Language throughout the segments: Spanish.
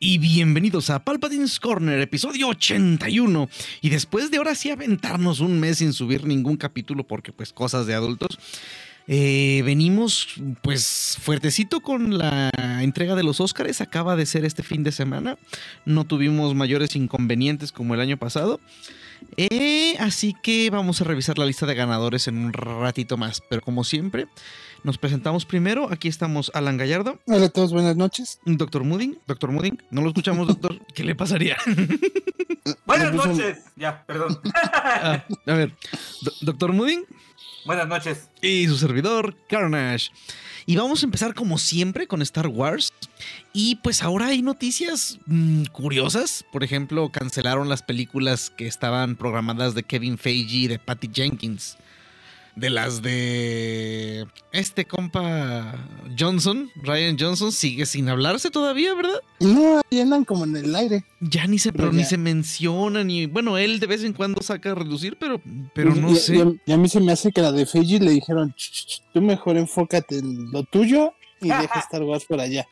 Y bienvenidos a Palpatine's Corner, episodio 81. Y después de ahora sí aventarnos un mes sin subir ningún capítulo porque pues cosas de adultos, eh, venimos pues fuertecito con la entrega de los Óscares. Acaba de ser este fin de semana. No tuvimos mayores inconvenientes como el año pasado. Eh, así que vamos a revisar la lista de ganadores en un ratito más. Pero como siempre, nos presentamos primero. Aquí estamos Alan Gallardo. Hola a todos, buenas noches. Doctor Mudding. Doctor Mudding. No lo escuchamos, doctor. ¿Qué le pasaría? Buenas noches. Ya, perdón. Ah, a ver, Do- Doctor Mudding Buenas noches. y su servidor, Carnage. Y vamos a empezar como siempre con Star Wars. Y pues ahora hay noticias mm, curiosas. Por ejemplo, cancelaron las películas que estaban programadas de Kevin Feige y de Patty Jenkins. De las de este compa Johnson, Ryan Johnson, sigue sin hablarse todavía, ¿verdad? No, ahí andan como en el aire. Ya ni se, pero Pero ni se menciona, ni bueno, él de vez en cuando saca a reducir, pero, pero Y- no y- sé. Y, a- y a mí se me hace que la de Feiji le dijeron, "Ch, ch, ch, tú mejor enfócate en lo tuyo y deja Star Wars por allá.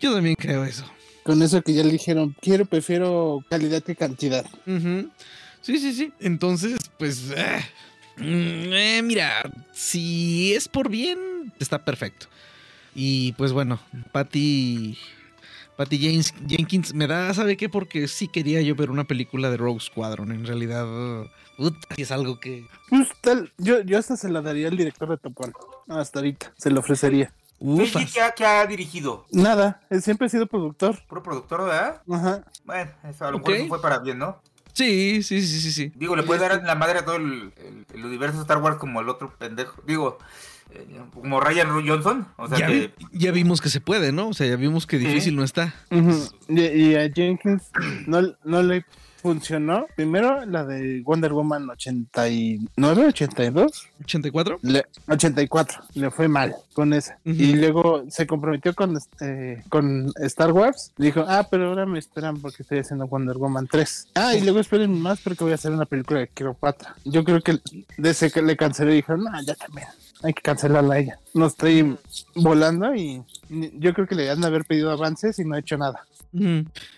Yo también creo eso. Con eso que ya le dijeron, quiero, prefiero calidad que cantidad. Sí, sí, sí. Entonces, pues, mm, eh, mira, si es por bien, está perfecto. Y pues bueno, Patty, Patty James, Jenkins me da, ¿sabe qué? Porque sí quería yo ver una película de Rogue Squadron. En realidad, es algo que... Pues tal, yo, yo hasta se la daría al director de Top Gun. Hasta ahorita, se lo ofrecería. ¿qué, ha- qué ha dirigido? Nada, él siempre ha sido productor. Puro productor, ¿verdad? Ajá. Bueno, eso a lo mejor Ok. eso fue para bien, ¿no? Sí, sí, sí, sí, sí. Digo, le puede dar la madre a todo el, el- el universo Star Wars como el otro pendejo. Digo, eh, como Ryan Johnson. O sea Ya, que. vi- ya vimos que se puede, ¿no? O sea, ya vimos que Sí. difícil no está. Y, y a Jenkins no, no le funcionó. Primero la de Wonder Woman 89, 82. ¿84? Le, 84, le fue mal con esa. Y luego se comprometió con, este, con Star Wars. Dijo, ah, pero ahora me esperan porque estoy haciendo Wonder Woman 3. Ah, y luego esperen más porque voy a hacer una película de Cleopatra. Yo creo que desde que le cancelé dijeron, no, ya también. Hay que cancelarla a ella. Nos estoy volando y y yo creo que le han de haber pedido avances y no ha hecho nada.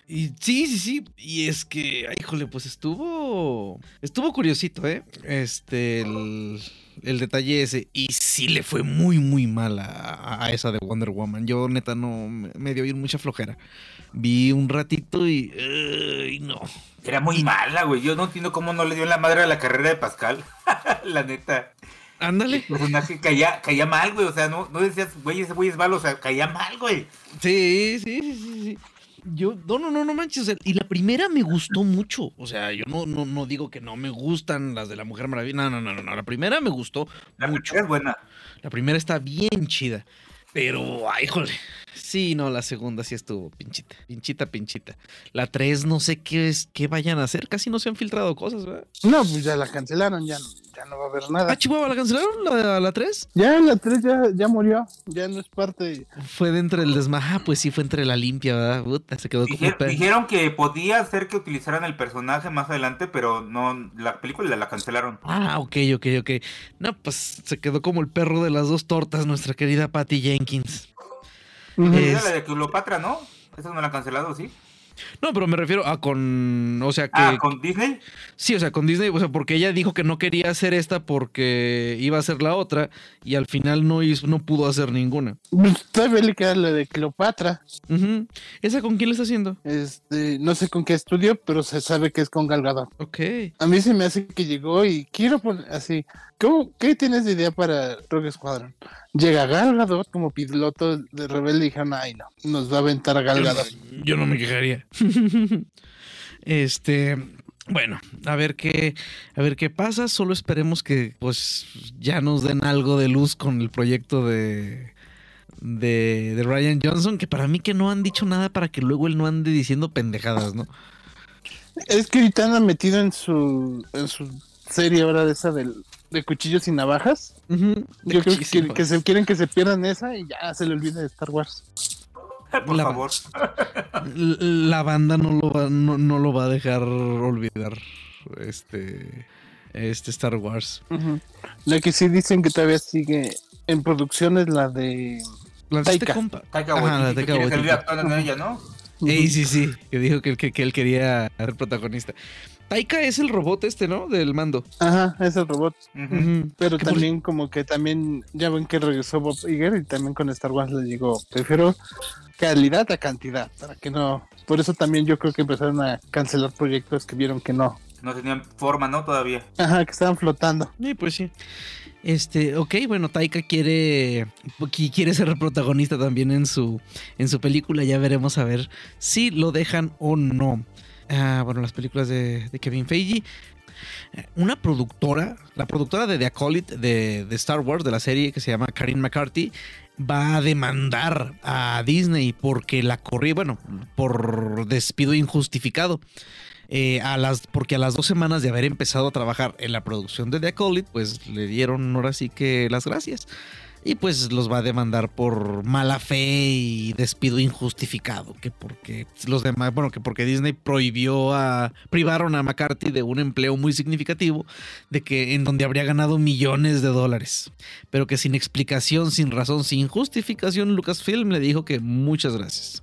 Y sí, sí, sí. Y es que, ay, híjole, pues estuvo. Estuvo curiosito, ¿eh? Este, el, el detalle ese. Y sí le fue muy, muy mal a, a esa de Wonder Woman. Yo, neta, no. Me, dio ir mucha flojera. Vi un ratito y. ay, no. Era muy mala, güey. Yo no entiendo cómo no le dio la madre a la carrera de Pascal. la neta. Ándale. El personaje caía, caía mal, güey. O sea, no, no decías, güey, ese güey es malo. O sea, caía mal, güey. Sí, sí, sí, sí, sí. Yo, no, no, no, no manches. y la primera me gustó mucho. O sea, yo no, no, no digo que no me gustan las de la Mujer Maravilla. No, no, no, no. La primera me gustó La mucho. es buena. La primera está bien chida. Pero, ay, jole. Sí, no, la segunda sí estuvo pinchita. Pinchita, pinchita. La tres no sé qué es, qué vayan a hacer. Casi no se han filtrado cosas, ¿verdad? No, pues ya la cancelaron, ya, no- ya no va a haber nada. Ah, Chihuahua, ¿la cancelaron? ¿La, la 3? Ya la 3 ya, ya murió, ya no es parte. Fue de entre el desmaja, pues sí, fue entre la limpia, ¿verdad? Puta, se quedó como dijeron que podía ser que utilizaran el personaje más adelante, pero no, la película la cancelaron. Ah, ok, ok, ok. No, pues se quedó como el perro de las dos tortas, nuestra querida Patty Jenkins. Es- la de Cleopatra, ¿no? Esa no la han cancelado, ¿sí? No, pero me refiero a con. O sea que. Ah, con Disney. Sí, o sea, con Disney, o sea, porque ella dijo que no quería hacer esta porque iba a hacer la otra y al final no hizo, no pudo hacer ninguna. Todavía le queda la de Cleopatra. ¿Esa con quién le está haciendo? Este, no sé con qué estudio, pero se sabe que es con Gal Gadot. Ok. A mí se me hace que llegó y quiero poner así. ¿Cómo, ¿Qué tienes de idea para Rogue Squadron? Llega Gal Gadot como piloto de rebelde y dijeron, ay no, nos va a aventar a Gal Gadot. Yo no me quejaría. este, bueno, a ver qué, a ver qué pasa. Solo esperemos que, pues, ya nos den algo de luz con el proyecto de de, de Ryan Johnson, que para mí que no han dicho nada para que luego él no ande diciendo pendejadas, ¿no? Es que ahorita anda metido en su, en su serie ahora de esa del, de cuchillos y navajas. Yo creo que, que, se quieren que se pierdan esa y ya se le olvide de Star Wars. Por La- favor. La banda no lo va, no, no lo va a dejar olvidar este, este Star Wars. Ujú. La que sí dicen que todavía sigue en producción es la de. La de este Taika. compa. Taika Ajá, la Waititi, Taika que ella, ¿no? Ey, sí, sí, que dijo que, que, que él quería ser protagonista. Taika es el robot este, ¿no? Del mando. Ajá, es el robot. Ujú. Pero por- también, como que también, ya ven que regresó Bob Iger y también con Star Wars le digo, prefiero calidad a cantidad, para que no. Por eso también yo creo que empezaron a cancelar proyectos que vieron que no. No tenían forma, ¿no? Todavía. Ajá, que estaban flotando. Sí, pues sí. Este, ok, bueno, Taika quiere, qui- quiere ser el protagonista también en su, en su película. Ya veremos a ver si lo dejan o no. Ah, bueno, las películas de, Kevin Feige. Una productora, la productora de The Acolyte de, de Star Wars, de la serie que se llama Karin McCarthy, va a demandar a Disney porque la corrió, bueno, por despido injustificado. Eh, a las, porque a las dos semanas de haber empezado a trabajar en la producción de The Acolyte, pues le dieron ahora sí que las gracias. Y pues los va a demandar por mala fe y despido injustificado. Que porque los demás, bueno, que porque Disney prohibió a. privaron a McCarthy de un empleo muy significativo. De que en donde habría ganado millones de dólares. Pero que sin explicación, sin razón, sin justificación, Lucasfilm le dijo que muchas gracias.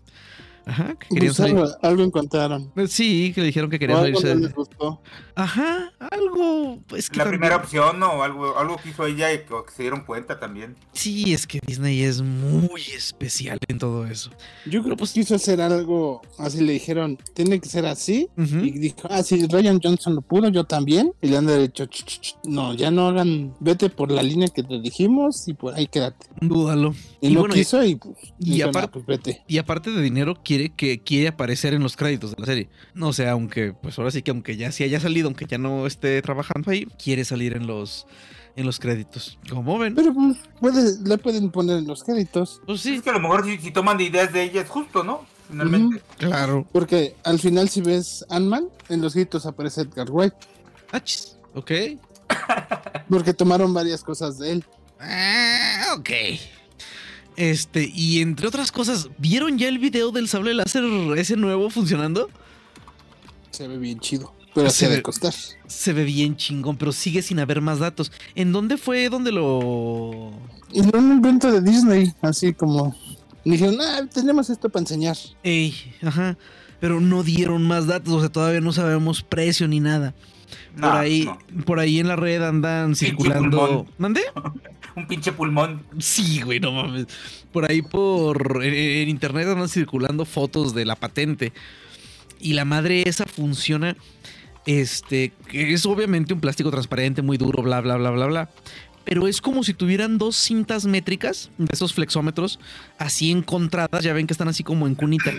Ajá, que querían Pues salir- algo, algo encontraron. Sí, que le dijeron que querían algo salirse. no de- les gustó. Ajá, algo. Es que La también- primera opción, ¿no? Algo, algo que hizo ella y que, que se dieron cuenta también. Sí, es que Disney es muy especial en todo eso. Yo creo que quiso hacer algo así, le dijeron, tiene que ser así. Y dijo, ah, sí, Ryan Johnson lo pudo, yo también. Y le han dicho, "Ch, ch, ch, no, ya no hagan, vete por la línea que te dijimos y por ahí quédate. Dúdalo. Y, bueno, quiso y pues, y aparte- "Nah, pues vete. Y aparte de dinero, quiere que quiere aparecer en los créditos de la serie. No sé, aunque, pues ahora sí que aunque ya sí haya salido, aunque ya no esté trabajando ahí, quiere salir en los en los créditos. Como ven, Pero pues puede, le pueden poner en los créditos. pues sí, Es que a lo mejor si, si toman de ideas de ella es justo, ¿no? Finalmente. claro. Porque al final si ves Ant-Man, en los gritos aparece Edgar White. Achis, ok. Porque tomaron varias cosas de él. Ah, ok. Este, y entre otras cosas, ¿vieron ya el video del sable láser ese nuevo funcionando? Se ve bien chido. Pero Se ve- costar. Se ve bien chingón, pero sigue sin haber más datos. ¿En dónde fue donde lo...? No un invento de Disney, así como dijeron, ah, tenemos esto para enseñar. Ey, ajá. Pero no dieron más datos, o sea, todavía no sabemos precio ni nada. No, por ahí, no. por ahí en la red andan circulando. ¿Mandé? Un pinche pulmón. Sí, güey, no mames. Por ahí por en, en internet andan circulando fotos de la patente. Y la madre esa funciona. Este, que es obviamente un plástico transparente, muy duro, bla, bla, bla, bla, bla. Pero es como si tuvieran dos cintas métricas de esos flexómetros así encontradas. Ya ven que están así como en cunita.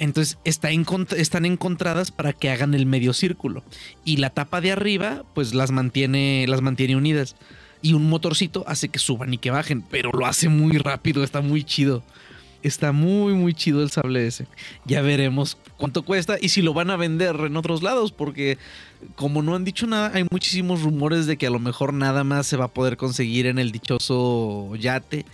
Entonces están encontradas para que hagan el medio círculo. Y la tapa de arriba, pues las mantiene, las mantiene unidas. Y un motorcito hace que suban y que bajen. Pero lo hace muy rápido, está muy chido. Está muy, muy chido el sable ese. Ya veremos cuánto cuesta y si lo van a vender en otros lados, porque como no han dicho nada, hay muchísimos rumores de que a lo mejor nada más se va a poder conseguir en el dichoso yate.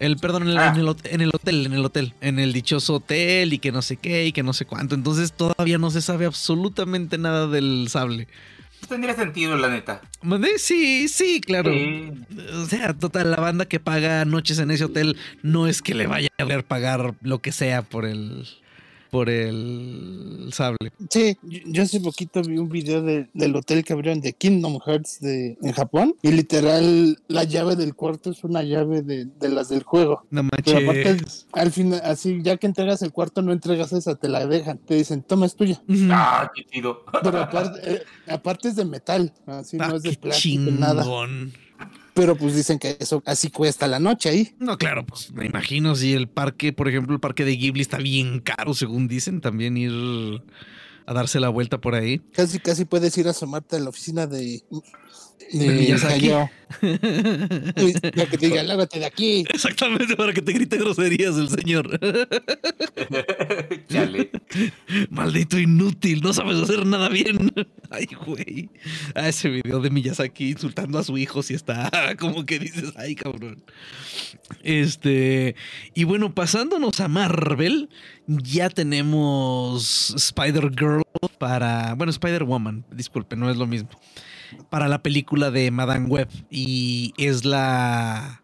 El, perdón, en el, Ah. en el hot- en el hotel, en el hotel, en el dichoso hotel y que no sé qué y que no sé cuánto. Entonces todavía no se sabe absolutamente nada del sable. Tendría sentido, la neta. Sí, sí, claro. Sí. O sea, total, la banda que paga noches en ese hotel no es que le vaya a querer pagar lo que sea por el por el sable. Sí, yo, hace poquito vi un video de- del hotel que abrieron de Kingdom Hearts de, en Japón y literal la llave del cuarto es una llave de, de las del juego. No Pero aparte, manches. al final, así ya que entregas el cuarto, no entregas esa, te la dejan. Te dicen, toma, es tuya. Ah, qué chido. Pero aparte, eh, aparte es de metal, así Ah, no es de plástico, nada. Pero pues dicen que eso así cuesta la noche ahí. No, claro, pues me imagino si el parque, por ejemplo, el parque de Ghibli está bien caro, según dicen, también ir a darse la vuelta por ahí. Casi, casi puedes ir a asomarte a la oficina de, De Miyazaki. Hayao. Y Ya que te diga, lárgate de aquí. Exactamente, para que te grite groserías el señor. Chale. Maldito inútil, no sabes hacer nada bien. Ay, güey. Ah, ese video de Miyazaki insultando a su hijo si está como que dices, ay, cabrón. Este, y bueno, pasándonos a Marvel, ya tenemos Spider-Girl para, bueno, Spider-Woman, disculpe, no es lo mismo. Para la película de Madame Web y es la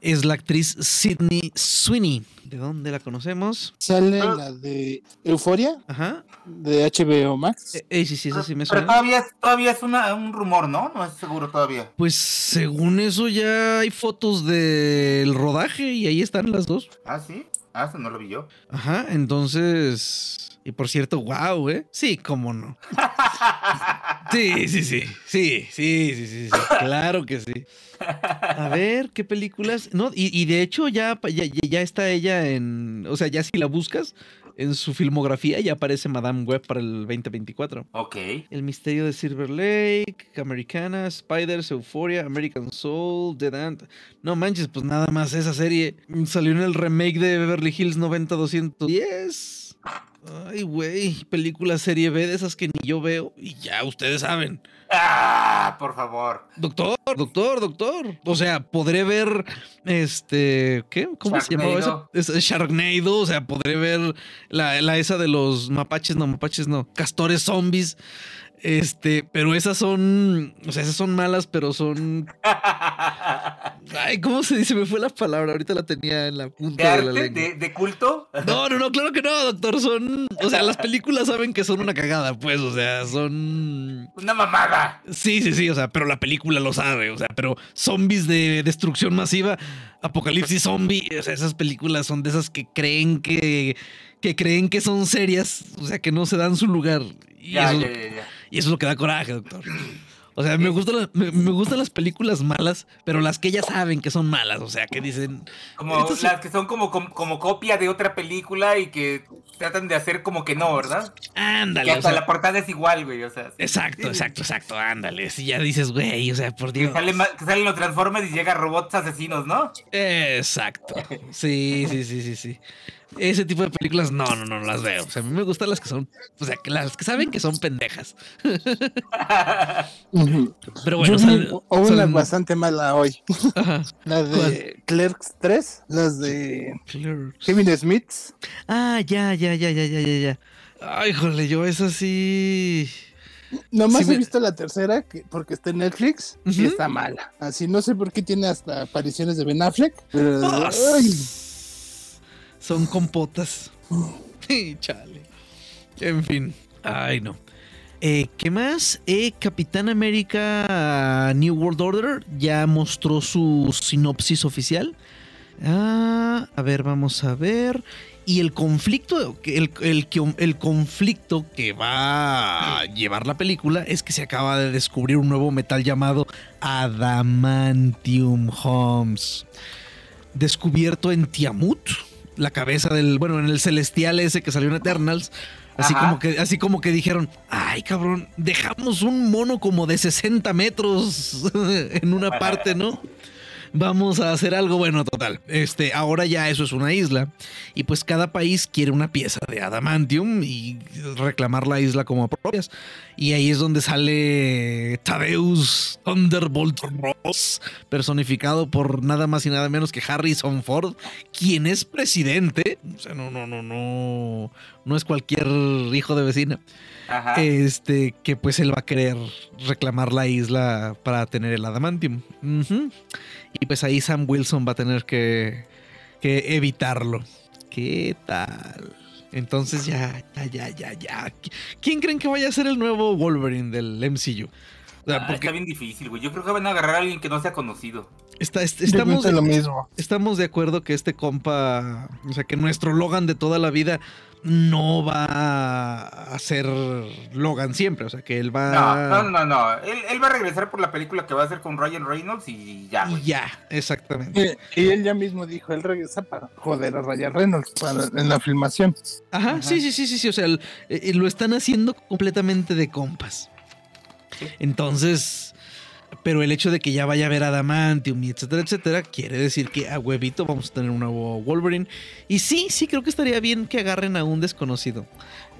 es la actriz Sydney Sweeney. ¿De dónde la conocemos? Sale Ah. la de Euforia Ajá. de HBO Max. Eh, eh, sí, sí, esa sí me Pero suena. todavía, es- todavía es una, un rumor, ¿no? No es seguro todavía. Pues según eso ya hay fotos del rodaje y ahí están las dos. Ah, sí. Ah, no lo vi yo. Ajá, entonces... Y por cierto, wow, ¿eh? Sí, cómo no. Sí, sí, sí. Sí, sí, sí, sí, sí. Claro que sí. A ver, ¿qué películas? No, y, y de hecho ya, ya- ya está ella en... O sea, ya si la buscas en su filmografía ya aparece Madame Web para el 2024. Ok. El misterio de Silver Lake, Americana, Spiders, Euphoria, American Soul, Dead Ant. No manches, pues nada más esa serie salió en el remake de Beverly Hills 90210. Ay, güey, película serie B de esas que ni yo veo y ya ustedes saben. Ah, por favor. Doctor, doctor, doctor. O sea, podré ver este, ¿qué? ¿Cómo se llamaba eso? Es Sharknado, o sea, podré ver la, la esa de los mapaches, no, mapaches no, castores zombies. Este, pero esas son, o sea, esas son malas, pero son Ay, ¿cómo se dice? Me fue la palabra, ahorita la tenía en la ¿De punta de la arte? lengua. ¿De, de culto? No, no, no, claro que no, doctor. Son. O sea, las películas saben que son una cagada, pues. O sea, son. Una mamada. Sí, sí, sí. O sea, pero la película lo sabe. O sea, pero zombies de destrucción masiva, apocalipsis zombie. O sea, esas películas son de esas que creen que. que creen que son serias. O sea, que no se dan su lugar. Y, Ya, eso, ya, ya, ya. y eso es lo que da coraje, doctor. O sea, me gustan, las, me, me gustan las películas malas, pero las que ya saben que son malas. O sea, que dicen. Como las que son como, como, como copia de otra película y que tratan de hacer como que no, ¿verdad? Ándale. Que o hasta sea, la portada es igual, güey. O sea, sí. Exacto, exacto, exacto, ándale. Si ya dices, güey, o sea, por Que, Dios. sale ma- que salen los Transformers y llega robots asesinos, ¿no? Exacto. Sí, sí, sí, sí, sí. Ese tipo de películas, no, no, no las veo. O sea, a mí me gustan las que son, o sea, que las que saben que son pendejas. Pero bueno, salen- o una salen- bastante mala hoy. Ajá. La de Clerks 3, las de Clerks. Kevin Smith. Ah, ya, ya, ya, ya, ya, ya, ya. Ay, jole, yo esa sí. Nomás Sí me- he visto la tercera que, porque está en Netflix Ujú. y está mala. Así no sé por qué tiene hasta apariciones de Ben Affleck. Pero, Ah, ay, Son compotas. Chale. En fin. Ay, no. Eh, ¿Qué más? Eh, Capitán América New World Order ya mostró su sinopsis oficial. Ah, a ver, vamos a ver. Y el conflicto, el, el conflicto que va a llevar la película es que se acaba de descubrir un nuevo metal llamado Adamantium Homes. Descubierto en Tiamut, la cabeza del, bueno, en el celestial ese que salió en Eternals. Así Ajá. como, que, así como que dijeron, ay cabrón, dejamos un mono como de 60 metros en una parte, ¿no? Vamos a hacer algo bueno, total. Este, ahora ya eso es una isla. Y pues cada país quiere una pieza de adamantium y reclamar la isla como propias. Y ahí es donde sale Tadeus Thunderbolt Ross, personificado por nada más y nada menos que Harrison Ford, quien es presidente. O sea, no, no, no, no. No es cualquier hijo de vecina. Ajá. Este, que pues él va a querer reclamar la isla para tener el adamantium. Y pues ahí Sam Wilson va a tener que, que evitarlo. ¿Qué tal? Entonces ya, ya, ya, ya, ya. ¿Quién creen que vaya a ser el nuevo Wolverine del MCU? O sea, Ah, porque Está bien difícil, güey. Yo creo que van a agarrar a alguien que no sea conocido. está- est- estamos, lo mismo. estamos de acuerdo que este compa, o sea, que nuestro Logan de toda la vida no va a ser Logan siempre. O sea, que él va. No, no, no, no. Él, él va a regresar por la película que va a hacer con Ryan Reynolds y ya, Y ya, exactamente. Y, y él ya mismo dijo, él regresa para joder a Ryan Reynolds para, en la filmación. Ajá, Ajá. sí, sí, sí, sí, sí. O sea, el- eh, lo están haciendo completamente de compas. Sí. Entonces, pero el hecho de que ya vaya a ver Adamantium y etcétera, etcétera, quiere decir que a huevito vamos a tener un nuevo Wolverine. Y sí, sí, creo que estaría bien que agarren a un desconocido.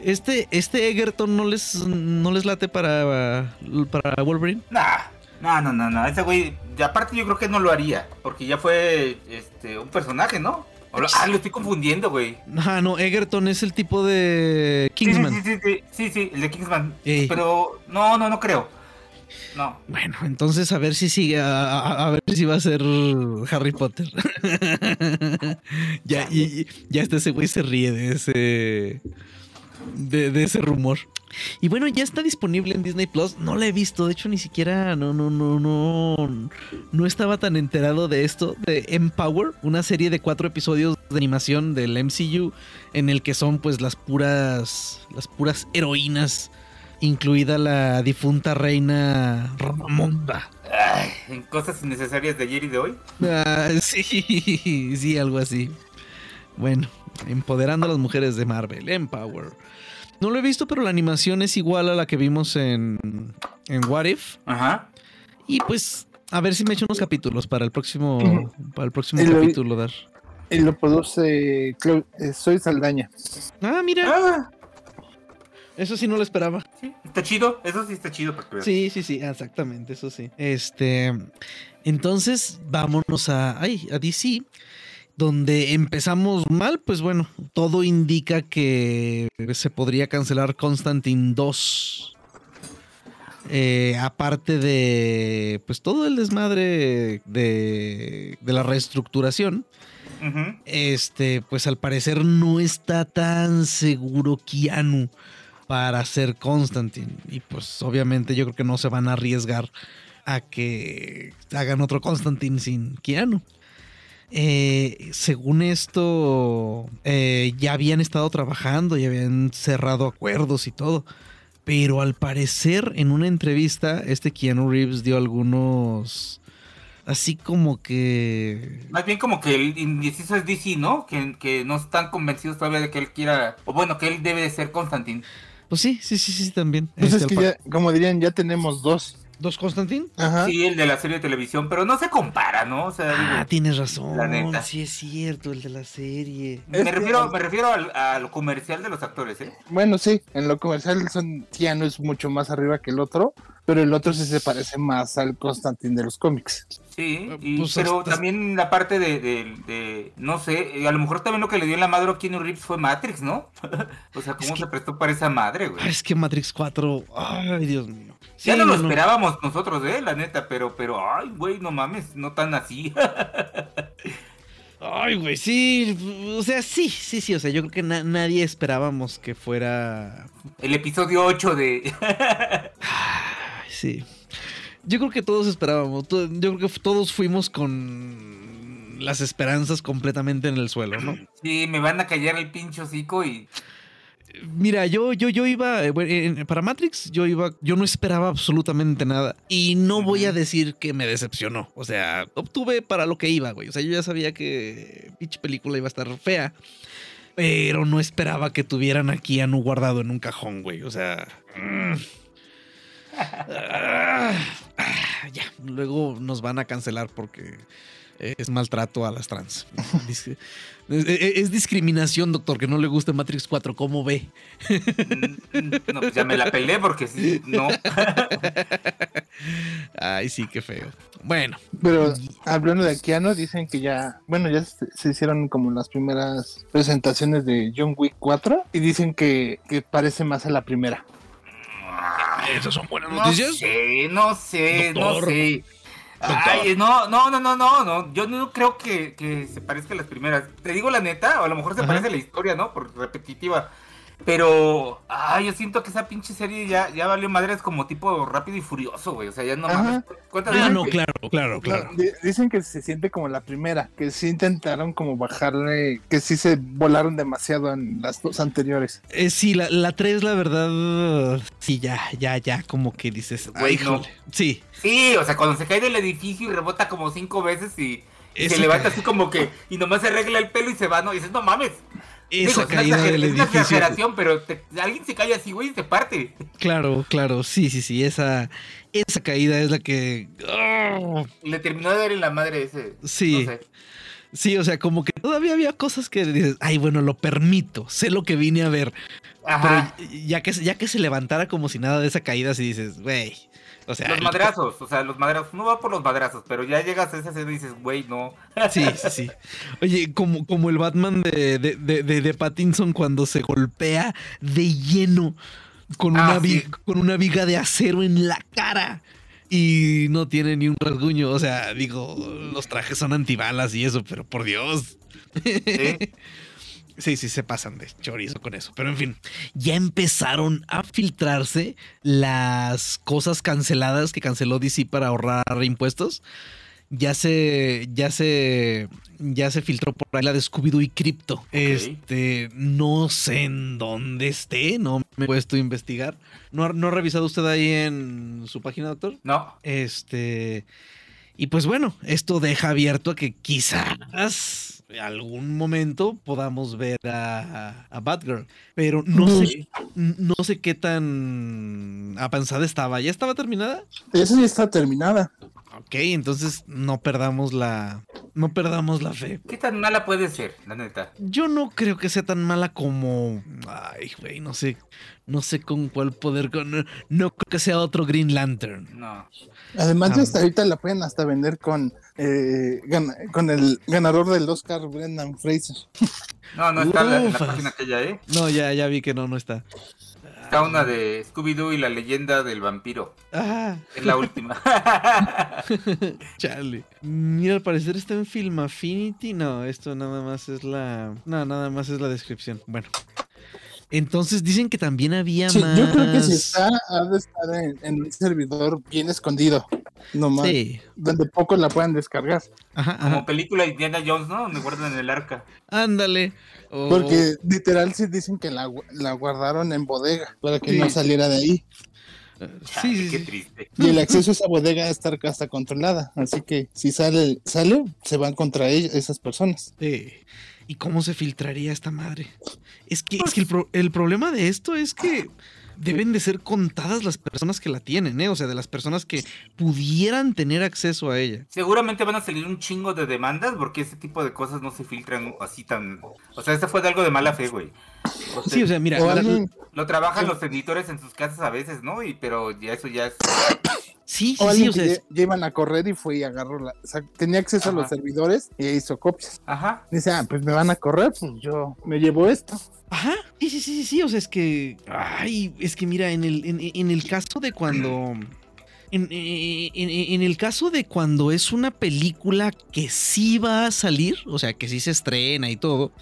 Este, este Egerton no les, no les late para, para Wolverine. Nah, no, no, no, no. Ese güey, aparte yo creo que no lo haría, porque ya fue este un personaje, ¿no? Lo- ah, lo estoy confundiendo, güey. Ah, no, Egerton es el tipo de Kingsman. Sí, sí, sí, sí, sí, sí, el de Kingsman. Ey. Pero no, no, no creo. No. Bueno, entonces a ver si sigue, a, ver si va a ser Harry Potter. ya, y, ya ese güey se ríe de ese, de, de ese rumor. Y bueno, ya está disponible en Disney Plus. No la he visto, de hecho ni siquiera, no, no, no, no, no estaba tan enterado de esto de Empower, una serie de cuatro episodios de animación del MCU en el que son pues las puras, las puras heroínas incluida la difunta reina Ramonda. En cosas innecesarias de ayer y de hoy. Ah, sí, sí, algo así. Bueno, empoderando a las mujeres de Marvel, Empower. No lo he visto, pero la animación es igual a la que vimos en, en What If. Ajá. Y pues, a ver si me echo unos capítulos para el próximo, para el próximo lo capítulo dar. Y lo produce Clau- eh, Soy Saldaña. Ah, mira, Ah, eso sí no lo esperaba. sí, está chido. Eso sí está chido para que veas. Sí, sí, sí, exactamente, eso sí. Este, entonces vámonos a, ay, a DC, donde empezamos mal, pues bueno, todo indica que se podría cancelar Constantine 2. Eh, aparte de, pues todo el desmadre de, de la reestructuración, este, pues al parecer no está tan seguro Keanu para ser Constantine. Y pues obviamente yo creo que no se van a arriesgar a que hagan otro Constantine sin Keanu. Eh, según esto, eh, ya habían estado trabajando, ya habían cerrado acuerdos y todo. Pero al parecer, en una entrevista, este Keanu Reeves dio algunos. Así como que. Más bien como que el indeciso es DC, ¿no? Que, que no están convencidos todavía de que él quiera, o bueno, que él debe de ser Constantine. Pues sí, sí, sí, sí, también. Pues Este, es que al ya, como dirían, ya tenemos dos. ¿Dos Constantine? Ajá. Sí, el de la serie de televisión, pero no se compara, ¿no? O sea, Ah, digo, tienes razón. La neta. Sí, es cierto, el de la serie. me refiero, me refiero al, a lo comercial de los actores, ¿eh? Bueno, sí, en lo comercial son Keanu es mucho más arriba que el otro, pero el otro sí se parece más al Constantine de los cómics. Sí, Eh, y- pues pero hasta- también la parte de, de- de- no sé, eh, a lo mejor también lo que le dio en la madre a Keanu Reeves fue Matrix, ¿no? o sea, ¿cómo Es que- se prestó para esa madre, güey? es que Matrix 4. Ay, Dios mío. ya no lo esperábamos nosotros, eh, la neta, pero, pero, ay, güey, no mames, no tan así. Ay, güey, sí. O sea, sí, sí, sí. O sea, yo creo que na- nadie esperábamos que fuera. El episodio 8 de... Ay, sí. Yo creo que todos esperábamos. Yo creo que todos fuimos con las esperanzas completamente en el suelo, ¿no? sí, me van a callar el pincho hocico y... Mira, yo, yo, yo iba, eh, bueno, para Matrix, yo iba, yo no esperaba absolutamente nada. Y no voy a decir que me decepcionó. O sea, obtuve para lo que iba, güey. O sea, yo ya sabía que pinche película iba a estar fea. Pero no esperaba que tuvieran a Keanu guardado en un cajón, güey. O sea. mm. Ah, ah, ya, luego nos van a cancelar porque es maltrato a las trans. Dis- Es, es- es discriminación, doctor, que no le guste Matrix 4. ¿Cómo ve? No, pues ya me la pelé porque sí, no. Ay, sí, qué feo. Bueno, Pero hablando de Keanu, dicen que ya, bueno, ya se, se hicieron como las primeras presentaciones de John Wick 4 y dicen que, que parece más a la primera. Esas son buenas No sé, no sé, no Doctor. sé. Ay, no, no, no, no, no, no. Yo no creo que, que se parezca a las primeras. Te digo la neta, o a lo mejor se Ajá. parece a la historia, ¿no? Por repetitiva. Pero, ah, yo siento que esa pinche serie ya, ya valió madres como tipo rápido y furioso, güey. O sea, ya no Ajá. mames. ¿Cuántas Ah, no, claro, claro, claro. Dicen que se siente como la primera, que sí intentaron como bajarle, que sí se volaron demasiado en las dos anteriores. Eh, sí, la, la 3, la verdad, sí, ya, ya, ya, como que dices, Güey, no. Sí, Sí, o sea, cuando se cae del edificio y rebota como cinco veces y, se levanta así como que, y nomás se arregla el pelo y se va, ¿no? Y dices, no mames. Esa Digo, es una caída del es una edificio. exageración, pero te- alguien se cae así, güey, y se parte. Claro, claro, sí, sí, sí, esa, esa caída es la que... ¡ah! Le terminó de dar en la madre ese. Sí. No sé. Sí, o sea, como que todavía había cosas que dices, ay, bueno, lo permito, sé lo que vine a ver. Ajá. Pero ya que, ya que se levantara como si nada de esa caída, sí dices, güey. O sea, Los el- madrazos, o sea, los madrazos, no va por los madrazos, pero ya llegas a esa escena y dices, güey, no. Sí, sí, sí. Oye, como, como el Batman de, de, de, de- Pattinson cuando se golpea de lleno con Ah, una, vi- sí. con una viga de acero en la cara. Y no tiene ni un rasguño. O sea, digo, los trajes son antibalas y eso, pero por Dios. ¿sí? Sí, sí, se pasan de chorizo con eso. Pero en fin, ya empezaron a filtrarse las cosas canceladas que canceló DC para ahorrar impuestos. Ya se, ya se, ya se filtró por ahí la de Scooby-Doo y Crypto. Este, no sé en dónde esté, no me he puesto a investigar. ¿No, ha- no ha revisado usted ahí en su página, doctor? No. Este. Y pues bueno, esto deja abierto a que quizás algún momento podamos ver a, a Batgirl. Pero no sé, no sé qué tan avanzada estaba. ¿Ya estaba terminada? Esa ya está terminada. Ok, entonces no perdamos la. No perdamos la fe. ¿Qué tan mala puede ser, la neta? Yo no creo que sea tan mala como. Ay, güey, no sé. No sé con cuál poder. Con, no creo que sea otro Green Lantern. No. Además, Ah. hasta ahorita la pueden hasta vender con, eh, gan- con el ganador del Oscar, Brendan Fraser. No, no está en la, en la página aquella, ¿eh? No, ya, ya vi que no, no está. Está una de Scooby-Doo y la leyenda del vampiro. Ah. Es la última. Chale. Mira, al parecer está en Film Affinity. No, esto nada más es la. No, nada más es la descripción. Bueno. Entonces dicen que también había Sí, más. yo creo que si está, ha de estar en, en un servidor bien escondido. Nomás, Sí. donde poco la puedan descargar. Ajá, Como película de Indiana Jones, ¿no? Donde guardan el arca. Ándale. Porque literal sí dicen que la, gu- la guardaron en bodega para que Sí. no saliera de ahí. Sí, Chale, sí, qué triste. Y el acceso a esa bodega está hasta controlada. Así que si sale, sale, se van contra esas personas. Sí. ¿Y cómo se filtraría esta madre? Es que, es que el, pro- el problema de esto es que deben de ser contadas las personas que la tienen, ¿eh? O sea, de las personas que pudieran tener acceso a ella. Seguramente van a salir un chingo de demandas porque ese tipo de cosas no se filtran así tan... O sea, este fue de algo de mala fe, güey. O sea, Sí, o sea, mira, O la- alguien, Lo trabajan los editores en sus casas a veces, ¿no? Y pero ya eso ya es... sí, o sí, o sea, es- ya, ya iban a correr y fue y agarró la. o sea, tenía acceso a los servidores y hizo copias. Ajá. Dice, ah, pues me van a correr, pues yo me llevo esto. Ajá, sí, sí, sí, sí, sí, o sea, es que, ay, es que mira, en el, en, en el caso de cuando, en- en el caso de cuando es una película que sí va a salir, o sea, que sí se estrena y todo,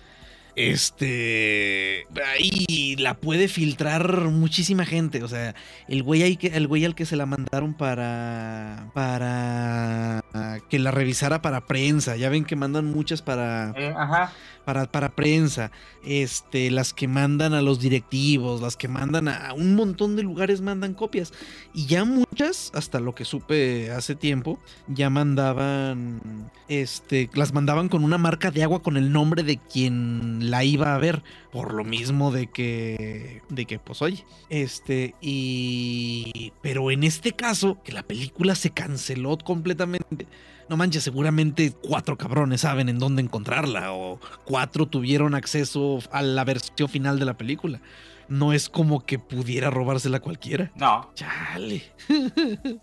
este, ahí la puede filtrar muchísima gente, o sea, el güey, ahí que, el güey al que se la mandaron para, para que la revisara para prensa, ya ven que mandan muchas para Eh, ajá. Para, para prensa, este, las que mandan a los directivos, las que mandan a un montón de lugares mandan copias. Y ya muchas, hasta lo que supe hace tiempo, ya mandaban, este, las mandaban con una marca de agua con el nombre de quien la iba a ver. Por lo mismo de que, de que, pues oye, este, y, pero en este caso, que la película se canceló completamente. No manches, seguramente cuatro cabrones saben en dónde encontrarla o cuatro tuvieron acceso a la versión final de la película. No es como que pudiera robársela cualquiera. No. Chale.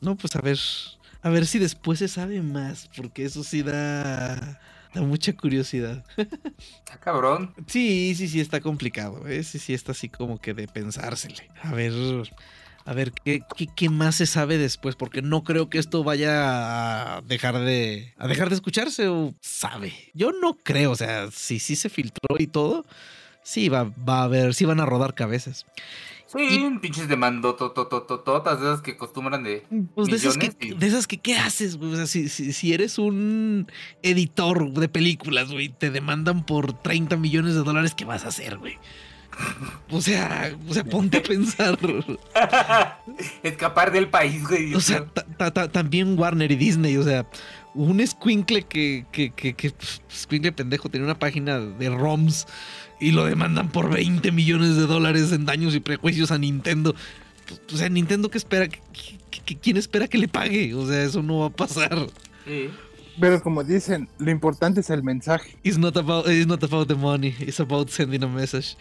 no, pues a ver, a ver si después se sabe más, porque eso sí da, da mucha curiosidad. Está cabrón. Sí, sí, sí, está complicado. ¿eh? Sí, sí, está así como que de pensársele. A ver, a ver qué, qué, qué más se sabe después, porque no creo que esto vaya a dejar de, a dejar de escucharse o sabe. Yo no creo, o sea, si sí se filtró y todo, Sí, va, va a haber, sí van a rodar cabezas. Sí, pinches demandó todas esas que acostumbran de. Pues de esas que, y- de esas que, ¿qué haces? güey? O sea, si, si, si eres un editor de películas, güey, te demandan por 30 millones de dólares, ¿qué vas a hacer, güey? O sea, o sea, ponte a pensar. Escapar del país, güey. O sea, ta- ta- ta- también Warner y Disney, o sea, un escuincle que, que, que, que pf, escuincle pendejo tenía una página de ROMs y lo demandan por 20 millones de dólares en daños y prejuicios a Nintendo. Pues, O sea, Nintendo, ¿qué espera? ¿Qué- qué- qué- ¿Quién espera que le pague? O sea, eso no va a pasar. Sí. Pero como dicen, lo importante es el mensaje. It's not about, it's not about the money, it's about sending a message.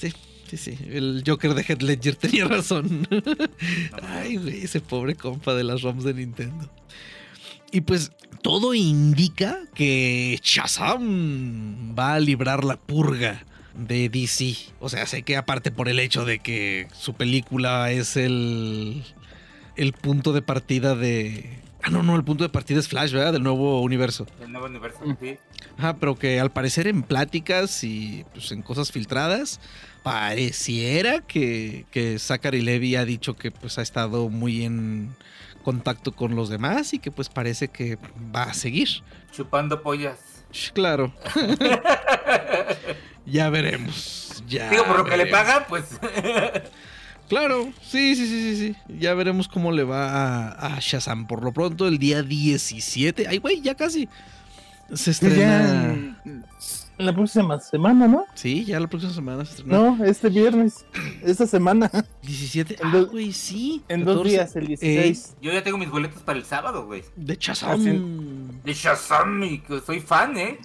Sí, sí, sí. El Joker de Head Ledger tenía razón. Ay, güey, ese pobre compa de las ROMs de Nintendo. Y pues todo indica que Shazam va a librar la purga de DC. O sea, sé que aparte por el hecho de que su película es el, el punto de partida de... Ah, no, no, el punto de partida es Flash, ¿verdad? Del nuevo universo. El nuevo universo, Mm. sí. Ajá, pero que al parecer en pláticas y pues, en cosas filtradas, pareciera que, que Zachary Levy ha dicho que pues ha estado muy en contacto con los demás y que pues parece que va a seguir. Chupando pollas. Claro. ya veremos. Ya Digo, por lo que le pagan, pues. Claro, sí, sí, sí, sí, sí. Ya veremos cómo le va a, a Shazam. Por lo pronto, el día 17. Ay, güey, ya casi. Se ya estrena. en en la próxima semana, ¿no? Sí, ya la próxima semana se estrena. No, este viernes. Esta semana. 17. En Ah, dos- güey, sí. En dos 14, días, el 16. Yo ya tengo mis boletos para el sábado, güey. De Shazam. Ah, De Shazam, y que soy fan, ¿eh?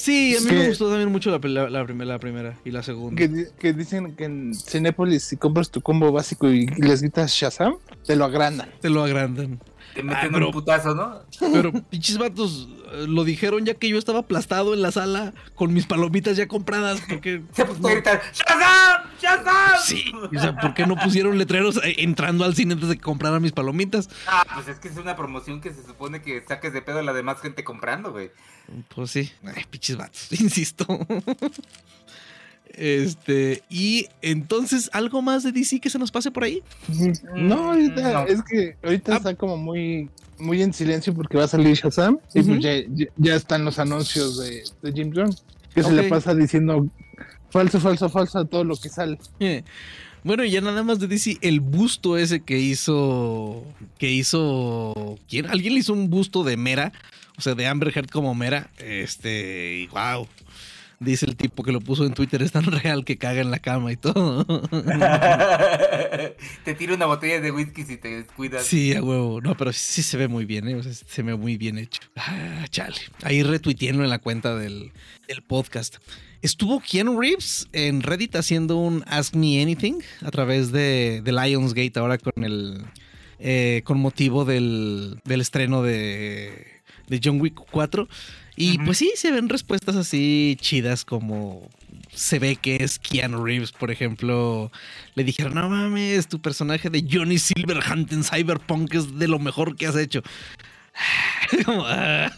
Sí, a mí me gustó también mucho la, la, la primera, la primera y la segunda. Que, que dicen que en Cinépolis, si compras tu combo básico y les gritas Shazam, te lo agrandan. Te lo agrandan. Te Ay, meten pero- un putazo, ¿no? Pero pinches vatos eh, lo dijeron ya que yo estaba aplastado en la sala con mis palomitas ya compradas. Porque. Se puso a gritar: ¡Shazam! ¡Shazam! Sí, o sea, ¿por qué no pusieron letreros eh, entrando al cine antes de que comprara mis palomitas? Ah, pues es que es una promoción que se supone que saques de pedo a la demás gente comprando, güey. Pues sí, ay, pinches vatos, insisto. Este, y entonces, ¿algo más de DC que se nos pase por ahí? No, ahorita, no. es que ahorita Ah. está como muy, muy en silencio porque va a salir Shazam y pues ya, ya- ya están los anuncios de, de Jim Jones, que se le pasa diciendo falso, falso, falso a todo lo que sale. Eh, Bueno, y ya nada más de DC, el busto ese que hizo. Que hizo. ¿Quién? Alguien le hizo un busto de Mera. O sea, de Amber Heard como Mera. Este. Y wow. Dice el tipo que lo puso en Twitter, es tan real que caga en la cama y todo. te tiro una botella de whisky si te descuidas. Sí, a huevo. No, pero sí se ve muy bien, ¿eh? O sea, se ve muy bien hecho. Ah, chale. Ahí retuiteénlo en la cuenta del, del podcast. Estuvo Keanu Reeves en Reddit haciendo un Ask Me Anything a través de, de Lionsgate ahora con el. eh, con motivo del, del estreno de, de John Wick 4. Y pues sí, se ven respuestas así chidas como se ve que es Keanu Reeves, por ejemplo. Le dijeron, no mames, tu personaje de Johnny Silverhand en Cyberpunk es de lo mejor que has hecho. Ah.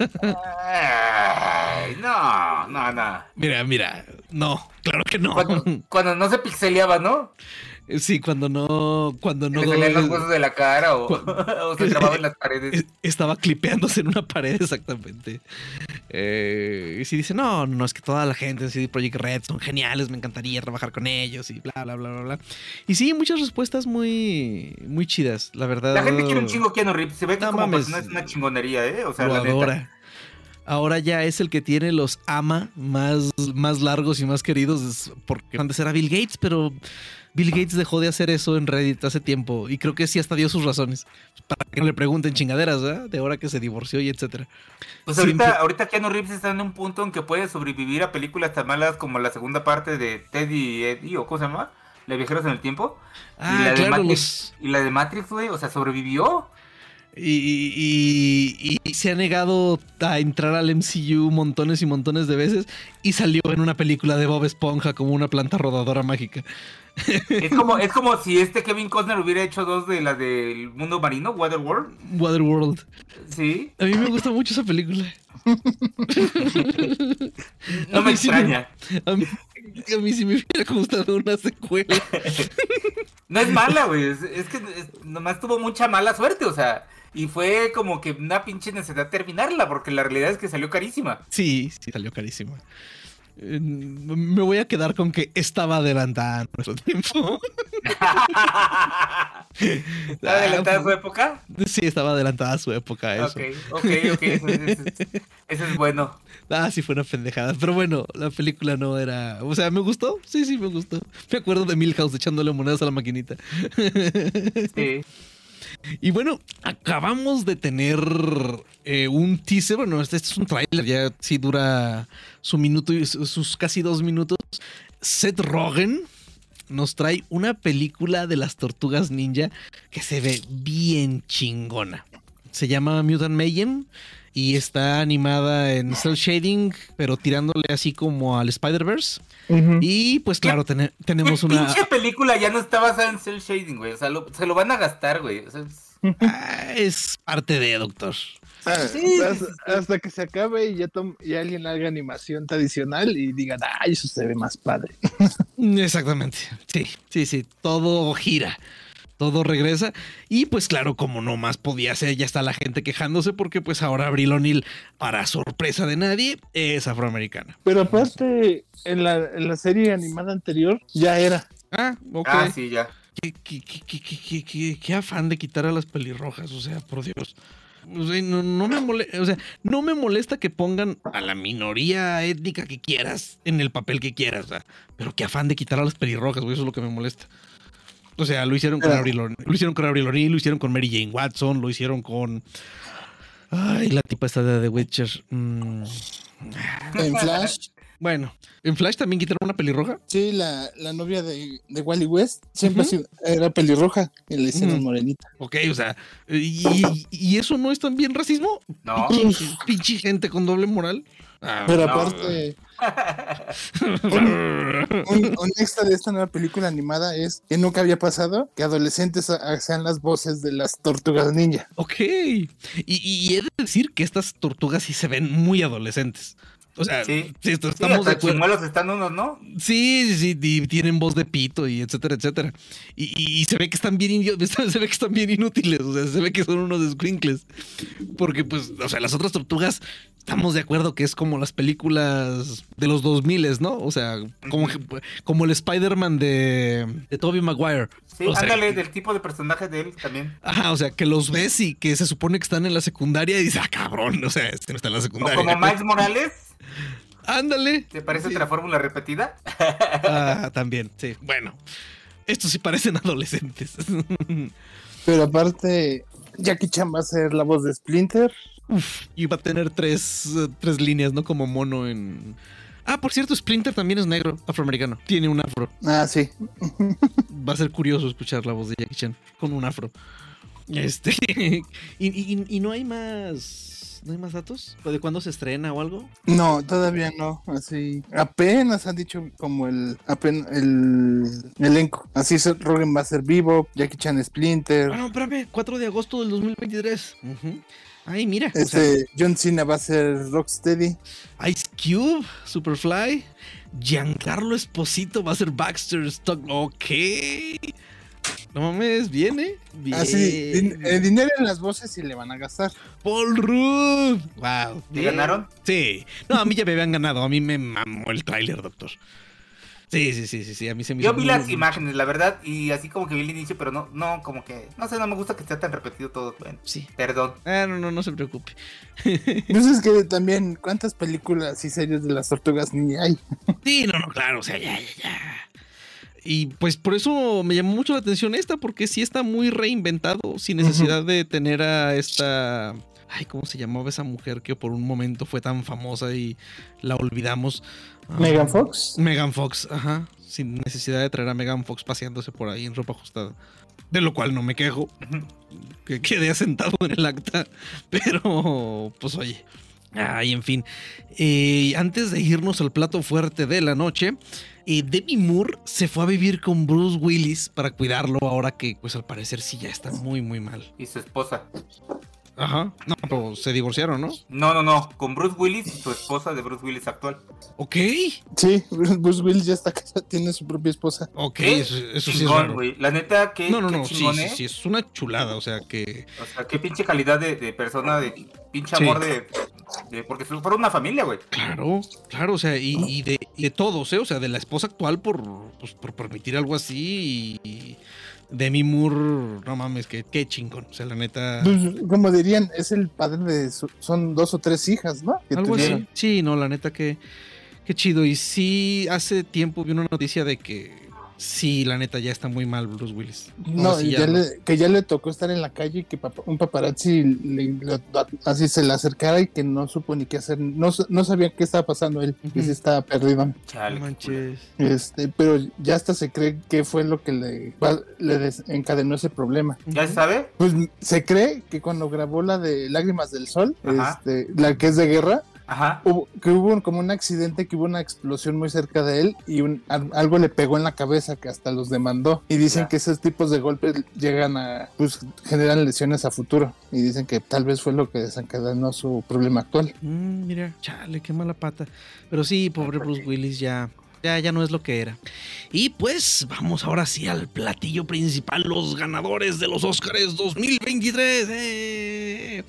Ay, no, no, no. Mira, mira, no, claro que no. Cuando, cuando no se pixeleaba, ¿no? Sí, cuando no, cuando no le los huesos de la cara o, o se trababa en las paredes. es- estaba clipeándose en una pared exactamente. Eh, y si dice, no, no, es que toda la gente en CD Projekt Red son geniales, me encantaría trabajar con ellos y bla, bla, bla, bla, bla. Y sí, muchas respuestas muy, muy chidas, la verdad. La gente quiere un chingo Keanu Reeves. Se ve que No como mames. es una chingonería, ¿eh? O sea, la neta. Ahora ya es el que tiene los ama más, más largos y más queridos, porque antes era Bill Gates, pero Bill Gates dejó de hacer eso en Reddit hace tiempo y creo que sí hasta dio sus razones para que no le pregunten chingaderas, ¿verdad? De ahora que se divorció y etcétera. Pues ahorita, ahorita Keanu Reeves está en un punto en que puede sobrevivir a películas tan malas como la segunda parte de Teddy y Eddie, o ¿cómo se llama? La viajeros en el tiempo. Ah, y la de claro, Matrix, los- y la de Matrix, güey, o sea, sobrevivió. y, y- y- y se ha negado a entrar al MCU montones y montones de veces y salió en una película de Bob Esponja como una planta rodadora mágica. Es como, es como si este Kevin Costner hubiera hecho dos de las del mundo marino, Waterworld. Waterworld. Sí. A mí me gusta mucho esa película. No A me sí extraña. A mí, a mí sí me hubiera gustado una secuela. No es mala, güey. Es, es que es- nomás tuvo mucha mala suerte, o sea. Y fue como que una pinche necesidad terminarla, porque la realidad es que salió carísima. Sí, sí, salió carísima. Eh, Me voy a quedar con que estaba adelantada nuestro tiempo. ¿Está adelantada a su época? Sí, estaba adelantada a su época eso. Ok, ok, ok. Eso, eso- eso es bueno. Ah, sí, fue una pendejada. Pero bueno, la película no era. O sea, ¿me gustó? Sí, sí, me gustó. Me acuerdo de Milhouse echándole monedas a la maquinita. Sí. Y bueno, acabamos de tener eh, un teaser. Bueno, este, este es un tráiler, ya sí dura su minuto y su- sus casi dos minutos. Seth Rogen nos trae una película de las tortugas ninja que se ve bien chingona. Se llama Mutant Mayhem y está animada en cel shading, pero tirándole así como al Spider-Verse. Y pues claro, tene- tenemos ¿Qué una... pinche película ya no está basada en cel shading, güey? O sea, lo- se lo van a gastar, güey. O sea, es- Ah, es parte de Doctor. Ah, Sí, hasta, sí, hasta que se acabe y ya, y alguien haga animación tradicional y digan, ay, eso se ve más padre. Exactamente. Sí, sí, sí. Todo gira. Todo regresa. Y pues claro, como no más podía ser, ya está la gente quejándose porque pues ahora Abril O'Neill, para sorpresa de nadie, es afroamericana. Pero aparte, en la, en la serie animada anterior ya era. Ah, ok. Ah, sí, ya. ¿Qué, qué, qué, qué, qué, qué- qué- qué afán de quitar a las pelirrojas, o sea, por Dios. O sea, no, no me mole- o sea, no me molesta que pongan a la minoría étnica que quieras en el papel que quieras, o sea, pero qué afán de quitar a las pelirrojas, güey, eso es lo que me molesta. O sea, lo hicieron con Ah. Avril O'Neil, lo hicieron con Avril O'Neil, lo hicieron con Mary Jane Watson, lo hicieron con Ay, la tipa esta de The Witcher. Mm, En Flash, Bueno, en Flash también quitaron una pelirroja. sí, la, la novia de, de Wally West siempre ha sido- era pelirroja y le hicieron Ujú. morenita. Ok, o sea, ¿y, y eso no es también racismo? No. Pinche, pinche gente con doble moral. Ah, Pero no, aparte, un, un extra de esta nueva película animada es que nunca había pasado que adolescentes sean las voces de las tortugas ninja. ok. Y, y he de decir que estas tortugas sí se ven muy adolescentes. O sea, Sí. esto- Sí, estamos de acuerdo. están unos, ¿no? Sí, sí, y tienen voz de pito y etcétera, etcétera. Y, y- y se ve que están bien se ve que están bien inútiles, o sea, se ve que son unos squinkles. Porque, pues, o sea, las otras tortugas, estamos de acuerdo que es como las películas de los 2000, ¿no? O sea, como, como el Spider-Man de, de Tobey Maguire. Sí, O sea, ándale, del tipo de personaje de él también. Ajá, o sea, que los ves y que se supone que están en la secundaria y dices, ah, cabrón, o sea, este no está en la O secundaria. como Miles Morales, Ándale. ¿te parece Sí. otra fórmula repetida? Ah, también, sí. Bueno, estos sí parecen adolescentes. Pero aparte, Jackie Chan va a ser la voz de Splinter. y va a tener tres, eh, tres líneas, ¿no? Como mono en... Ah, por cierto, Splinter también es negro, afroamericano. Tiene un afro. Ah, sí. Va a ser curioso escuchar la voz de Jackie Chan con un afro. Este... y, y- y no hay más... ¿No hay más datos? ¿O ¿De cuándo se estrena o algo? No, todavía no. Así, apenas han dicho como el, apen- el elenco. Así es, Rogan va a ser vivo, Jackie Chan Splinter. Ah, no, espérame. 4 de agosto del 2023. Ujú. Ay, mira. o sea, Este, John Cena va a ser Rocksteady. Ice Cube, Superfly, Giancarlo Esposito va a ser Baxter Stock. Ok. No mames, viene. Bien. Así, din- eh, dinero en las voces y le van a gastar. Paul Rudd. Wow. ¿Te ganaron? Sí. No, a mí ya me habían ganado. A mí me mamó el tráiler, doctor. Sí, sí, sí, sí, sí. A mí se me Yo hizo vi muy- las imágenes, la verdad, y así como que vi el inicio, pero no, no, como que, no sé, no me gusta que sea tan repetido todo. Bueno, Sí. perdón. Ah, no, no, no se preocupe. Pues es que también, ¿cuántas películas y series de las tortugas ninja hay? Sí, no, no, claro, o sea, ya, ya, ya. Y pues por eso me llamó mucho la atención esta, porque sí está muy reinventado, sin necesidad de tener a esta. Ay, ¿cómo se llamaba esa mujer que por un momento fue tan famosa y la olvidamos? Ah, Megan Fox. Megan Fox, ajá. Sin necesidad de traer a Megan Fox paseándose por ahí en ropa ajustada. De lo cual no me quejo. Que quedé asentado en el acta. Pero, pues oye. Ay, en fin. Eh, antes de irnos al plato fuerte de la noche, eh, Demi Moore se fue a vivir con Bruce Willis para cuidarlo ahora que, pues al parecer sí ya está muy, muy mal. Y su esposa. Ajá. No, pero se divorciaron, ¿no? No, no, no. Con Bruce Willis y su esposa de Bruce Willis actual. Ok. Sí, Bruce Willis ya está casado, tiene su propia esposa. Ok, eso, eso sí es raro. La neta, qué, No, no, qué no, sí, chingón, sí, ¿eh? sí, es una chulada, o sea que... O sea, qué pinche calidad de, de persona, de pinche Sí. amor de, de- Porque fueron una familia, güey. Claro, claro, o sea, y, y de, y de todos, ¿eh? O sea, de la esposa actual por, pues, por permitir algo así y... Demi Moore, no mames, que qué chingón. O sea, la neta... Pues, como dirían, es el padre de su- son dos o tres hijas, ¿no? Que Algo así. Sí, no, la neta que, qué chido. Y sí, hace tiempo vi una noticia de que sí, la neta ya está muy mal Bruce Willis. No, ya ya no. le- que ya le tocó estar en la calle y que un paparazzi le- le- así se le acercara y que no supo ni qué hacer, no, no sabía qué estaba pasando él, que Ujú. sí estaba perdido. Chale. Manches. Este, pero ya hasta se cree que fue lo que le, le desencadenó ese problema. ¿Ya se sabe? Pues se cree que cuando grabó la de Lágrimas del Sol, este, la que es de guerra, Ajá. hubo, que hubo un- como un accidente, que hubo una explosión muy cerca de él y un- algo le pegó en la cabeza que hasta los demandó. Y dicen Ya. que esos tipos de golpes llegan a, pues generan lesiones a futuro. Y dicen que tal vez fue lo que desencadenó su problema actual. Mm, mira, chale, qué mala pata. Pero sí, pobre Bruce Willis ya, ya, ya no es lo que era. Y pues vamos ahora sí al platillo principal, los ganadores de los Oscars 2023. ¡Eh!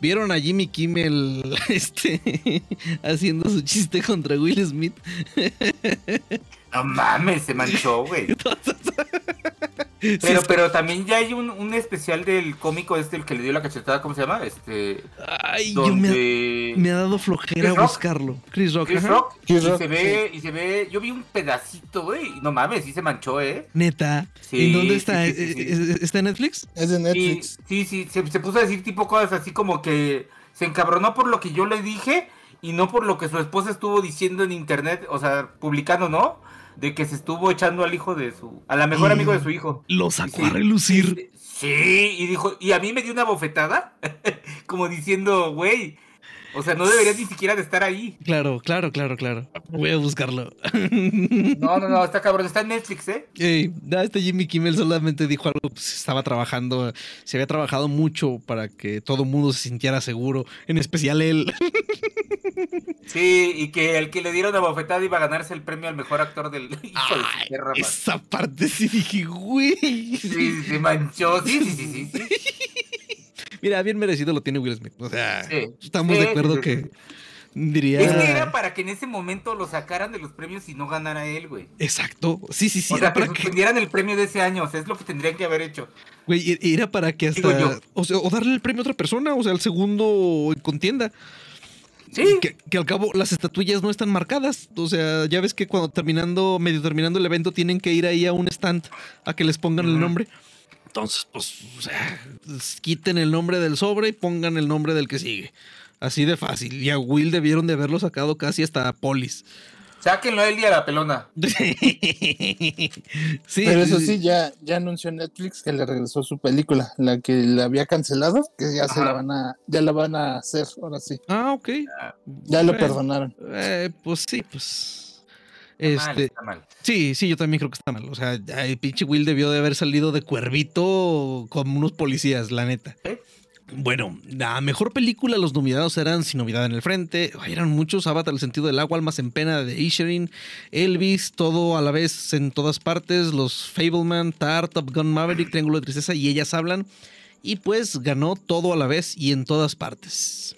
¿Vieron a Jimmy Kimmel este, haciendo su chiste contra Will Smith? No mames, se manchó, güey. Sí, Pero, es- pero también ya hay un, un especial del cómico este, el que le dio la cachetada, ¿cómo se llama? Este. Ay, yo me, ha- Donde. me ha dado flojera Chris Rock. buscarlo. Chris Rock. Chris. Rock. Chris y Rock, se ve, y se ve. Yo vi un pedacito, güey. y No mames, sí se manchó, eh. Neta. Sí, ¿En dónde está? sí, sí, sí. ¿Es- es- ¿Está en Netflix? Es de Y, Netflix. sí, sí, se, se puso a decir tipo cosas así como que se encabronó por lo que yo le dije y no por lo que su esposa estuvo diciendo en internet, o sea, publicando, ¿no? De que se estuvo echando al hijo de su, a la mejor amigo de su hijo. Lo sacó Sí, a relucir. Sí, y dijo, y a mí me dio una bofetada, como diciendo, güey, o sea, no deberías ni siquiera de estar ahí. Claro, claro, claro, claro. Voy a buscarlo. No, no, no, está cabrón, está en Netflix, ¿eh? Ey, este Jimmy Kimmel solamente dijo algo, pues estaba trabajando, se había trabajado mucho para que todo el mundo se sintiera seguro, en especial él. Sí, y que el que le diera una bofetada iba a ganarse el premio al mejor actor del de Ay, esa parte sí dije, güey. Sí, se manchó, sí, sí, sí, sí. sí. Mira, bien merecido lo tiene Will Smith. O sea, Sí. estamos Sí, de acuerdo que diría... Es que era para que en ese momento lo sacaran de los premios y no ganara él, güey. Exacto. Sí, sí, sí. o sea, era para que, suspendieran el premio de ese año, o sea, es lo que tendrían que haber hecho. güey, era para que hasta... yo. O, sea, o darle el premio a otra persona, o sea, al segundo en contienda. Sí. Que, que al cabo las estatuillas no están marcadas. O sea, ya ves que cuando terminando, medio terminando el evento, tienen que ir ahí a un stand a que les pongan el nombre. Entonces, pues, o sea, s- quiten el nombre del sobre y pongan el nombre del que sigue. Así de fácil. Y a Will debieron de haberlo sacado casi hasta Polis. Sáquenlo a él y a la pelona. sí, Pero eso sí, ya, ya anunció Netflix que le regresó su película, la que le había cancelado, que ya se la van a, ya la van a hacer, ahora sí. Ah, ok. Ya lo perdonaron. eh, pues sí, pues. Está mal, Este, está mal. Sí, sí, yo también creo que está mal. O sea, el pinche Will debió de haber salido de cuervito como unos policías, la neta. ¿Eh? Bueno, la mejor película, los nominados eran Sin Novedad en el Frente, eran muchos, Avatar, El Sentido del Agua, Almas en Pena de Isherin, Elvis, todo a la vez en todas partes, los Fableman, Tar, Top Gun Maverick, Triángulo de Tristeza y Ellas Hablan. Y pues ganó todo a la vez y en todas partes.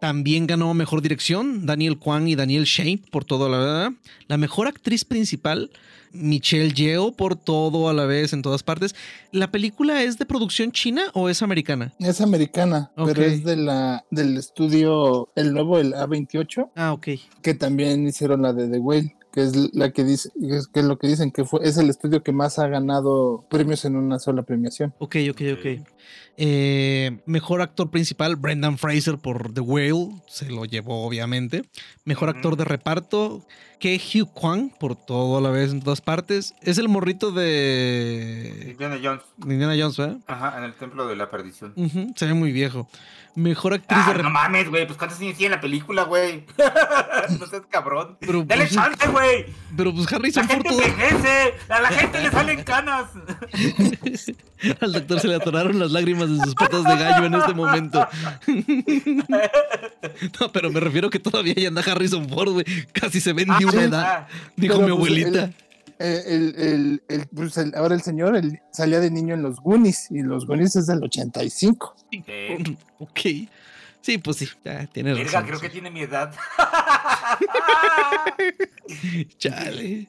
También ganó Mejor Dirección, Daniel Kwan y Daniel Shane por todo la verdad. La Mejor Actriz Principal, Michelle Yeoh por todo a la vez en todas partes. ¿La película es de producción china o es americana? Es americana, pero es de la, del estudio, el nuevo, el A28, Ah, ok. que también hicieron la de The Whale, que es la que dice, es, que es lo que dicen que fue, es el estudio que más ha ganado premios en una sola premiación. Ok, ok, ok. Eh, mejor actor principal, Brendan Fraser por The Whale, se lo llevó obviamente. Mejor actor de reparto, Ke Hugh Kwan por todo a la vez en todas partes. Es el morrito de Indiana Jones. Indiana Jones, ¿verdad? Ajá, en el templo de la perdición. Se ve muy viejo. Mejor actriz Ah, de no mames, güey, pues cuántos años tiene la película, güey. no seas cabrón. Pero, Dale pues, chance, güey. Pero pues La Harrison Ford gente todo- envejece. A la gente le salen canas. Al doctor se le atoraron las lágrimas de sus patas de gallo en este momento. No, pero me refiero que todavía ya anda Harrison Ford, güey. Casi se ven Ah, sí. edad, dijo Pero, mi pues, abuelita. el- el- el- el- pues, el- ahora el señor el- salía de niño en los Goonies y los Goonies es del 85. Eh, Ok. Sí, pues sí, ya tienes verga, razón. creo que tiene mi edad. Chale.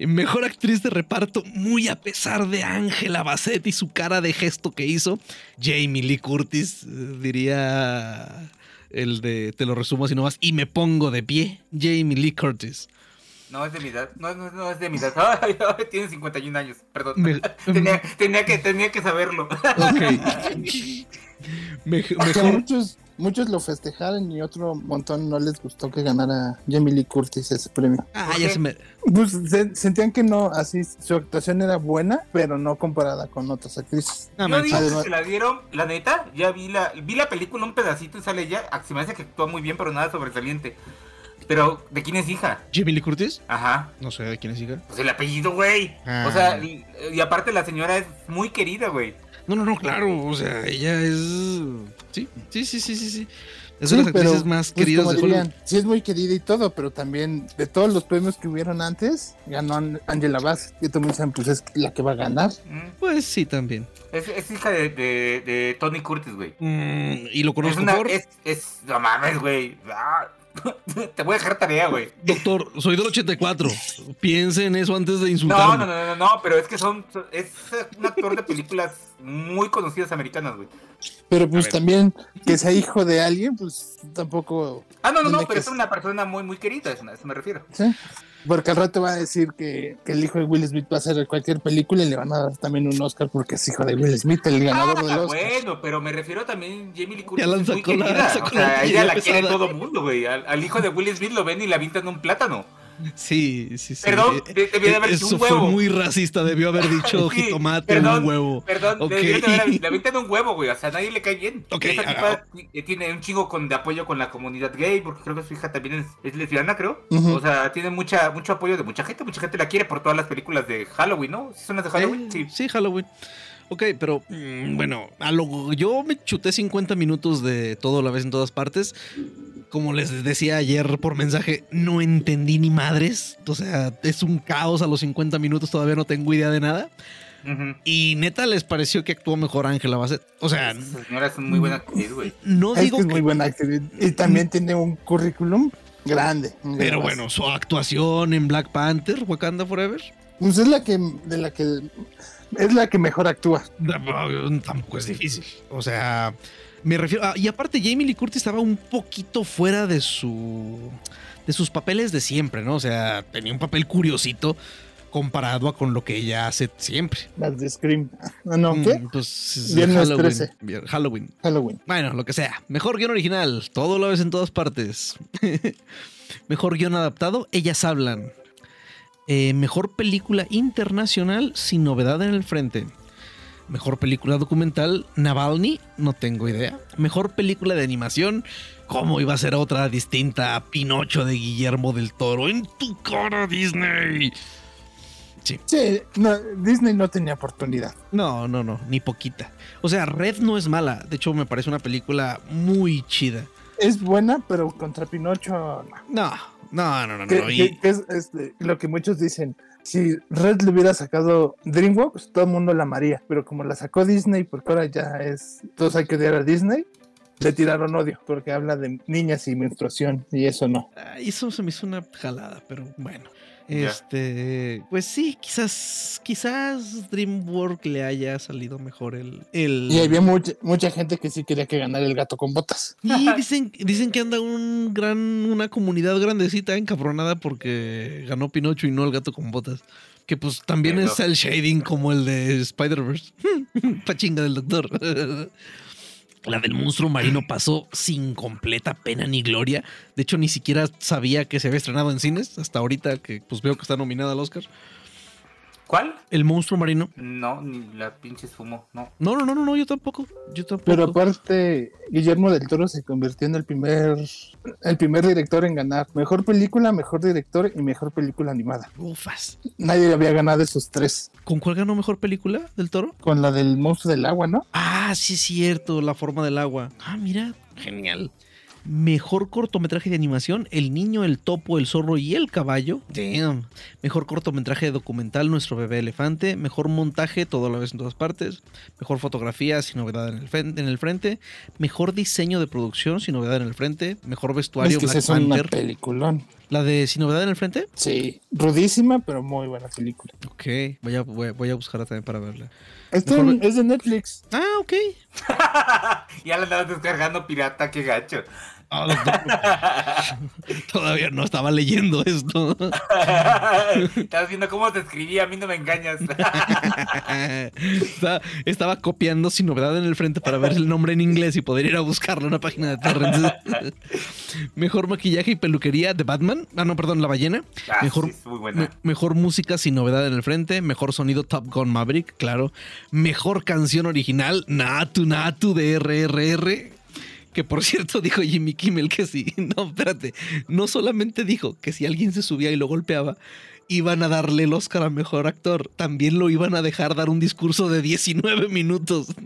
Mejor actriz de reparto, muy a pesar de Ángela Bassett y su cara de gesto que hizo, Jamie Lee Curtis, eh, diría el de, te lo resumo así nomás, y me pongo de pie, Jamie Lee Curtis. No es de mi edad. No, no, no es de mi edad. Ay, ay, tiene 51 años. Perdón. Me- tenía, tenía, que, tenía que saberlo. Ok. Me- mejor, muchos, muchos lo festejaron y otro montón no les gustó que ganara Jamie Lee Curtis ese premio. ah, ya se me, Pues se- sentían que no, así su actuación era buena, pero no comparada con otras actrices. no Yo digo que Además- se la dieron, la neta, ya vi la, vi la película un pedacito y sale ella. ah, Se me hace que actúa muy bien, pero nada sobresaliente. Pero, ¿de quién es hija? Jamie Lee Curtis, Ajá. no sé de quién es hija. Pues el apellido, güey. Ah. O sea, y, y aparte la señora es muy querida, güey. No, no, no, claro, o sea, ella es, sí, sí, sí, sí, sí, sí. Es Sí, de las pero, actrices más pues, queridas de Hollywood. dirían, sí es muy querida y todo, pero también de todos los premios que hubieron antes, ganó An- Angela Bassett. Y todos dicen, pues es la que va a ganar. Mm. Pues sí, también. Es, es hija de, de, de Tony Curtis, güey. Mm, y lo Es conozco una. por. Es, es. No mames, güey. Ah, Te voy a dejar tarea, güey. Doctor, soy del 84. Piense en eso antes de No, insultarme. no, no, no, no, pero es que son. Es un actor de películas muy conocidas americanas, güey. Pero pues también que sea hijo de alguien, pues tampoco. Ah, no, no, no, pero es una persona muy, muy querida, a eso me refiero. ¿sí? Porque al rato va a decir que, que el hijo de Will Smith va a hacer cualquier película y le van a dar también un Oscar porque es hijo de Will Smith, el ganador del Ah, Oscar. bueno, pero me refiero también Jamie Lee Curtis Ya la es muy sacó la- querida. sacó o sea, la ella la quiere todo el mundo, güey. Al, al hijo de Will Smith lo ven y le avientan un plátano. Sí, sí, sí. Perdón, Eh, de- debí de haber dicho Eso un fue huevo. muy racista. Debió haber dicho Sí, jitomate perdón, un huevo. Perdón, Ok. le, debieron de haber- un huevo, güey. O sea, a nadie le cae bien. Ok, Esa ah, tipa eh, tiene un chingo con, de apoyo con la comunidad gay, porque creo que su hija también es, es lesbiana, creo. O sea, tiene mucha, mucho apoyo de mucha gente. Mucha gente la quiere por todas las películas de Halloween, ¿no? ¿Sí son las de Halloween? Eh, Sí. sí, Halloween. Ok, pero mm, bueno, a lo, yo me chuté 50 minutos de todo a la vez en todas partes. Como les decía ayer por mensaje, no entendí ni madres. O sea, es un caos a los 50 minutos, todavía no tengo idea de nada. Y neta les pareció que actuó mejor Ángela Bassett. O sea, Esa señora es muy buena actriz, güey. no Es digo que es que... muy buena actriz. Y también tiene un currículum grande. Pero bueno, su actuación en Black Panther, Wakanda Forever, Pues es la que, de la que, es la que mejor actúa. tampoco es difícil. O sea, me refiero. ah, y aparte, Jamie Lee Curtis estaba un poquito fuera de su. de sus papeles de siempre, ¿no? O sea, tenía un papel curiosito comparado a con lo que ella hace siempre. Las de Scream. Ah, no, ¿qué? Mm, Pues Viernes Halloween. 13. Vier- Halloween. Halloween. Bueno, lo que sea. Mejor guion original. Todo lo ves en todas partes. mejor guion adaptado. Ellas hablan. Eh, mejor película internacional sin novedad en el frente. Mejor película documental, Navalny, no tengo idea. Mejor película de animación, ¿cómo iba a ser otra distinta a Pinocho de Guillermo del Toro? En tu cara, Disney. Sí, no, Disney no tenía oportunidad. No, no, no, ni poquita. O sea, Red no es mala. De hecho, me parece una película muy chida. Es buena, pero contra Pinocho no. No, no, no, no. Que, no. y- que- es este, lo que muchos dicen. Si Red le hubiera sacado DreamWorks, todo el mundo la amaría. Pero como la sacó Disney, porque ahora ya es. Todos hay que odiar a Disney, le tiraron odio. Porque habla de niñas y menstruación. Y eso no. Ah, Eso se me hizo una jalada, pero bueno. Este, pues sí, quizás, quizás DreamWorks le haya salido mejor el, el. Y había mucha, mucha gente que sí quería que ganara el gato con botas. Y dicen, dicen que anda un gran, una comunidad grandecita encabronada porque ganó Pinocho y no el gato con botas. Que pues también Pero- es el shading como el de Spider-Verse. Pachinga del doctor. La del monstruo marino pasó sin completa pena ni gloria. De hecho, ni siquiera sabía que se había estrenado en cines. Hasta ahorita que pues veo que está nominada al Oscar. ¿Cuál? El monstruo marino. No, ni la pinche no. No, no, no, no, no, yo tampoco. Yo tampoco. Pero aparte, Guillermo del Toro se convirtió en el primer, el primer director en ganar mejor película, mejor director y mejor película animada. Ufas. Nadie había ganado esos tres. ¿Con cuál ganó mejor película del toro? Con la del monstruo del agua, ¿no? Ah, sí es cierto, la forma del agua. Ah, mira, genial. Mejor cortometraje de animación, El niño, el topo, el zorro y el caballo. Damn. Mejor cortometraje de documental, Nuestro bebé elefante. Mejor montaje, todo a la vez en todas partes. Mejor fotografía, sin novedad en el, frente, en el frente. Mejor diseño de producción, sin novedad en el frente. Mejor vestuario, es que Black es una Panther. peliculón. La de Sin novedad en el frente. Sí, rudísima, pero muy buena película. Ok, voy a, voy a- voy a buscarla también para verla. Está Mejor es de Netflix. Ah, ok. ya la andabas descargando pirata, qué gacho. Ah. Todavía no estaba leyendo esto. Estabas viendo cómo te escribí, a mí no me engañas. estaba, estaba copiando sin novedad en el frente para ver el nombre en inglés y poder ir a buscarlo en una página de torrents. Mejor maquillaje y peluquería de Batman. Ah, no, perdón, La Ballena. Ah, Mejor, sí, me- mejor música sin novedad en el frente. Mejor sonido Top Gun Maverick, claro. Mejor canción original, Natu Natu de RRR. Que por cierto dijo Jimmy Kimmel que sí. No, espérate. No solamente dijo que si alguien se subía y lo golpeaba, iban a darle el Oscar a mejor actor. También lo iban a dejar dar un discurso de 19 minutos.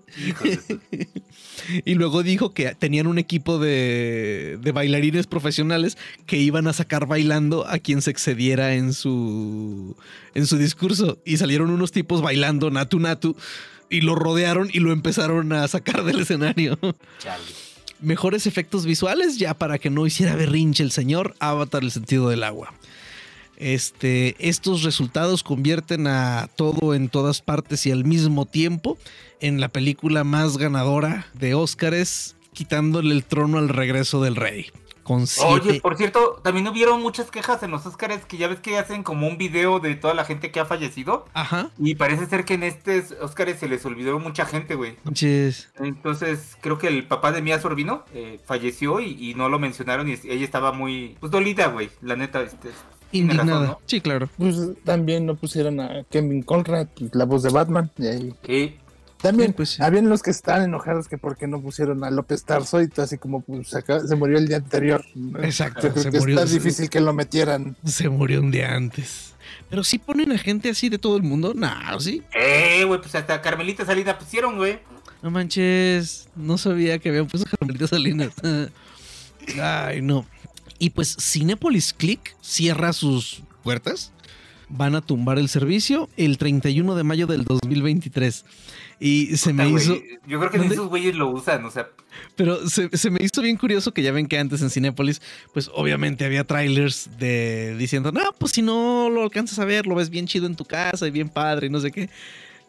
Y luego dijo que tenían un equipo de, de bailarines profesionales que iban a sacar bailando a quien se excediera en su, en su discurso. Y salieron unos tipos bailando natu natu y lo rodearon y lo empezaron a sacar del escenario. Chale. Mejores efectos visuales, ya para que no hiciera berrinche el señor, Avatar el sentido del agua. Este, estos resultados convierten a todo en todas partes y al mismo tiempo en la película más ganadora de Óscares, quitándole el trono al regreso del rey. Con Oye, por cierto, también hubieron muchas quejas en los Oscars que ya ves que hacen como un video de toda la gente que ha fallecido. Ajá. Y parece ser que en estos Oscars se les olvidó mucha gente, güey. Manches. Entonces, creo que el papá de Mia Sorbino eh, falleció y, y no lo mencionaron y ella estaba muy, pues dolida, güey. La neta, este, razón, Indignada. ¿no? Sí, claro. Pues también no pusieron a Kevin Conrad, pues, la voz de Batman. Y ahí. Sí. También Sí, pues sí. habían los que estaban enojados que porque no pusieron a López Tarso y todo así como pues, acá- se murió el día anterior. Exacto, Yo creo se que murió- está difícil que lo metieran. Se murió un día antes. Pero sí ponen a gente así de todo el mundo. Nah, sí. Eh, güey, pues hasta Carmelita Salida pusieron, güey. No manches, no sabía que habían puesto Carmelita Salinas. Ay, no. Y pues Cinepolis Click cierra sus puertas. Van a tumbar el servicio el 31 de mayo del 2023. Y se me Puta, hizo... Yo creo que ¿Dónde? esos güeyes lo usan, o sea. Pero se, se me hizo bien curioso que ya ven que antes en Cinépolis, pues obviamente había trailers de diciendo, no, pues si no lo alcanzas a ver, lo ves bien chido en tu casa y bien padre y no sé qué.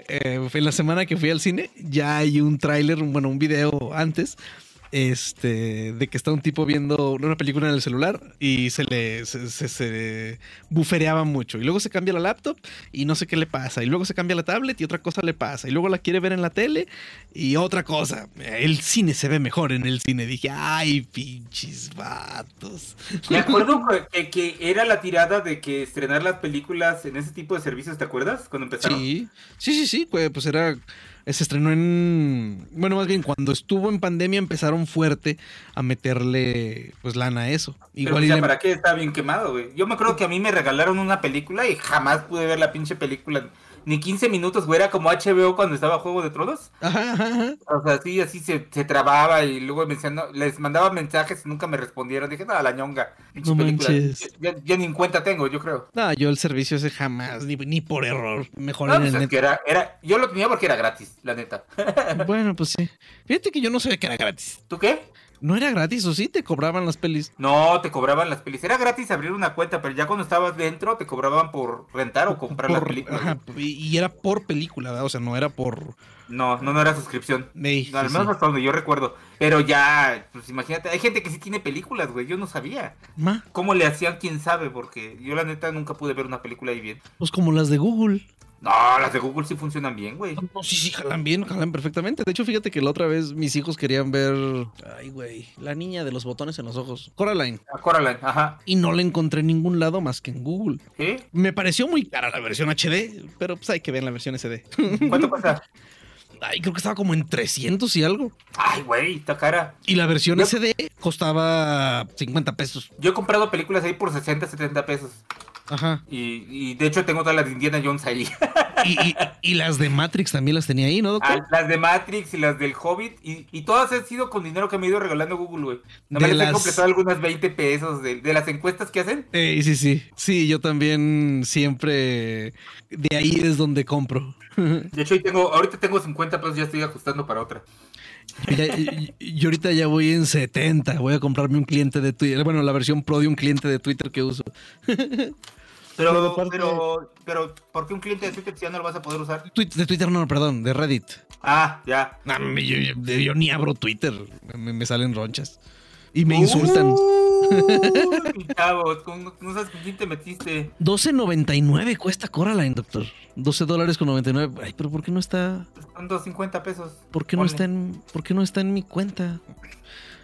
Eh, en la semana que fui al cine, ya hay un tráiler, bueno, un video antes, este, de que está un tipo viendo una película en el celular y se le se, se- se bufereaba mucho. Y luego se cambia la laptop y no sé qué le pasa. Y luego se cambia la tablet y otra cosa le pasa. Y luego la quiere ver en la tele y otra cosa. El cine se ve mejor en el cine. Dije, ay, pinches vatos. Me acuerdo que, que era la tirada de que estrenar las películas en ese tipo de servicios, ¿te acuerdas? Cuando empezaron. Sí, sí, sí, sí, pues pues era, se estrenó en, bueno, más bien cuando estuvo en pandemia empezaron fuerte a meterle, pues, lana a eso. Pero, Igual o y sea, ¿para qué está bien quemado, güey? Yo me acuerdo que a mí me regalaron una película y jamás pude ver la pinche película. Ni 15 minutos, güey. Era como HBO cuando estaba Juego de Tronos. Ajá. O sea, sí, así se, se trababa y luego me decían, no, les mandaba mensajes y nunca me respondieron. Dije, nada, la ñonga. No manches. Ya, ya ni en cuenta tengo, yo creo. No, yo el servicio ese jamás, ni, ni por error, mejor No, en pues el es que era, era, yo lo tenía porque era gratis, la neta. Bueno, pues sí. Fíjate que yo no sabía que era gratis. ¿Tú qué? ¿No era gratis o sí? Te cobraban las pelis. No, te cobraban las pelis. Era gratis abrir una cuenta, pero ya cuando estabas dentro te cobraban por rentar o comprar la película. ajá, y, era por película, ¿verdad? O sea, no era por... No, no, no era suscripción. Ey, No, al menos sí. hasta donde yo recuerdo. Pero ya, pues imagínate, hay gente que sí tiene películas, güey. Yo no sabía. Ma, ¿Cómo le hacían? ¿Quién sabe? Porque yo la neta nunca pude ver una película ahí bien. pues como las de Google. No, las de Google sí funcionan bien, güey. No, sí, sí, jalan bien, jalan perfectamente. De hecho, fíjate que la otra vez mis hijos querían ver. Ay, güey. La niña de los botones en los ojos. Coraline. A Coraline, ajá. Y no la encontré en ningún lado más que en Google. ¿Sí? Me pareció muy cara la versión HD, pero pues hay que ver la versión SD. ¿Cuánto cuesta? Ay, creo que estaba como en 300 y algo. Ay, güey, está cara. Y la versión Yo- SD costaba 50 pesos. Yo he comprado películas ahí por 60, 70 pesos. Ajá. Y, y de hecho tengo todas las de Indiana Jones ahí. Y, y- y las de Matrix también las tenía ahí, ¿no, doctor? Ah, las de Matrix y las del Hobbit. Y, todas han sido con dinero que me ha ido regalando Google, güey. Me De les he las- completado algunas 20 pesos de, de las encuestas que hacen. Eh, sí, sí. Sí, yo también siempre. De ahí es donde compro. De hecho, tengo, ahorita tengo 50 pesos, ya estoy ajustando para otra. Yo ahorita ya voy en 70. Voy a comprarme un cliente de Twitter. Bueno, la versión pro de un cliente de Twitter que uso. Pero, Pero pero, pero, ¿por qué un cliente de Twitter si ya no lo vas a poder usar? De Twitter no, perdón, de Reddit. Ah, ya. Yo, yo- yo ni abro Twitter. Me, me salen ronchas. Y me insultan. Uy, mi chavo, ¿con- no sabes con quién te metiste. 12.99 cuesta Coraline, doctor. 12 dólares con 99. Ay, pero ¿por qué no está? Son 250 pesos. ¿Por qué no Ponle. está en, ¿por qué no está en mi cuenta?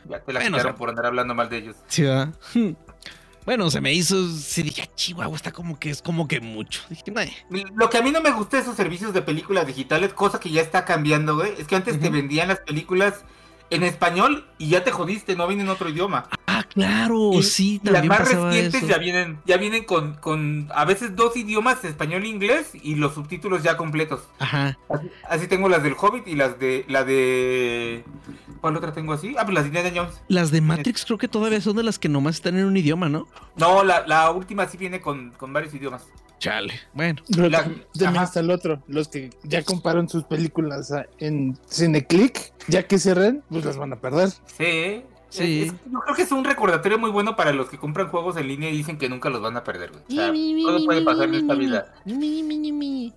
Ya te la Bueno, quitaron o sea- por andar hablando mal de ellos. Sí, ¿verdad? Bueno, se me hizo. Se dije, "Ah, Chihuahua, está como que es como que mucho. Dije. Lo que a mí no me gusta de esos servicios de películas digitales, cosa que ya está cambiando, güey, es que antes te Ujú. vendían las películas en español y ya te jodiste, no vienen en otro idioma. Ah, claro, Y- sí, y las también más pasaba recientes eso. ya vienen, ya vienen con, con a veces dos idiomas, español e inglés, y los subtítulos ya completos. Ajá. Así, así tengo las del Hobbit y las de la de ¿cuál otra tengo así? Ah, pues las de Indiana Jones. Las de Matrix creo que todavía son de las que nomás están en un idioma, ¿no? No, la, la última sí viene con, con varios idiomas. Chale. Bueno. La- tam- también ajá. está el otro, los que ya compraron sus películas en Cineclick, ya que cierren, pues las van a perder. Sí. Sí. Es- es- yo creo que es un recordatorio muy bueno para los que compran juegos en línea y dicen que nunca los van a perder. güey. O sea, todo puede pasar en esta vida.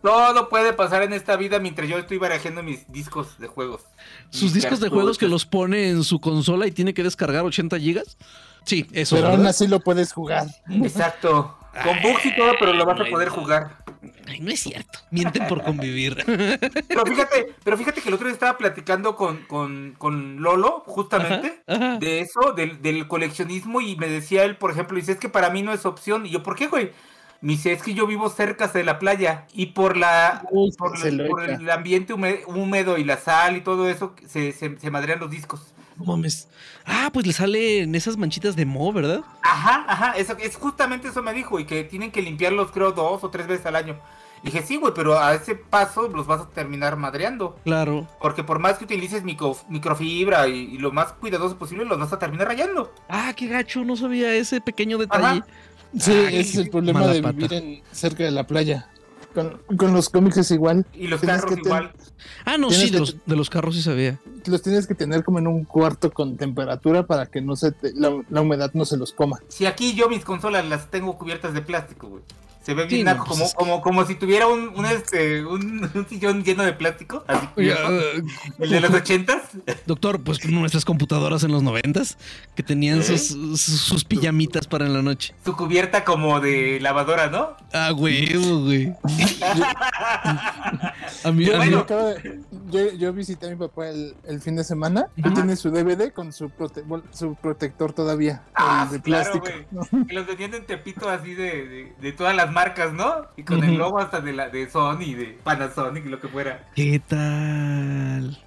Todo puede pasar en esta vida mientras yo estoy barajeando mis discos de juegos. Sus Mis discos de juegos que los pone en su consola y tiene que descargar 80 gigas. Sí, eso. Pero aún así lo puedes jugar. Exacto. Con bugs y todo, pero lo vas a poder jugar. Ay, no es cierto. Mienten por convivir. Pero fíjate, pero fíjate que el otro día estaba platicando con, con, con Lolo, justamente, Ajá. de eso, del, del coleccionismo, y me decía él, por ejemplo, dice, es que para mí no es opción. Y yo, ¿por qué, güey? Me dice, es que yo vivo cerca de la playa y por la Uy, por, por el ambiente húmedo y la sal y todo eso, se, se, se madrean los discos. No mames. Ah, pues le salen esas manchitas de mo, ¿verdad? Ajá, ajá, eso, es justamente eso me dijo, y que tienen que limpiarlos, creo, dos o tres veces al año. Dije, sí, güey, pero a ese paso los vas a terminar madreando. Claro. Porque por más que utilices micro- microfibra y, y lo más cuidadoso posible, los vas a terminar rayando. Ah, qué gacho, no sabía ese pequeño detalle. Ajá. Sí, Ay, ese es el problema de pata. vivir en, cerca de la playa. Con, con los cómics es igual. Y los Tienes carros igual. Ah, no, sí, de que- los, de los carros sí sabía. Los tienes que tener como en un cuarto con temperatura para que no se te- la, la humedad no se los coma. Si aquí yo mis consolas las tengo cubiertas de plástico, güey. Se ve Sí, bien no, pues como, es- como, como si tuviera un, un, este, un, un sillón lleno de plástico. Así eh, El de los ochentas. doctor, pues nuestras computadoras en los noventas que tenían ¿Eh? sus, sus, sus pijamitas para en la noche. Su cubierta como de lavadora, ¿no? Ah, güey, güey. A mí, Yo- a mí- Yo, Bueno. acabo de- yo, yo visité a mi papá el, el fin de semana y tiene su DVD con su, prote- su protector todavía, Ah, el de sí, claro, plástico. güey. Que los vendían en Tepito así de, de, de todas las marcas, ¿no? Y con el logo hasta de la de Sony, de Panasonic y lo que fuera. ¿Qué tal?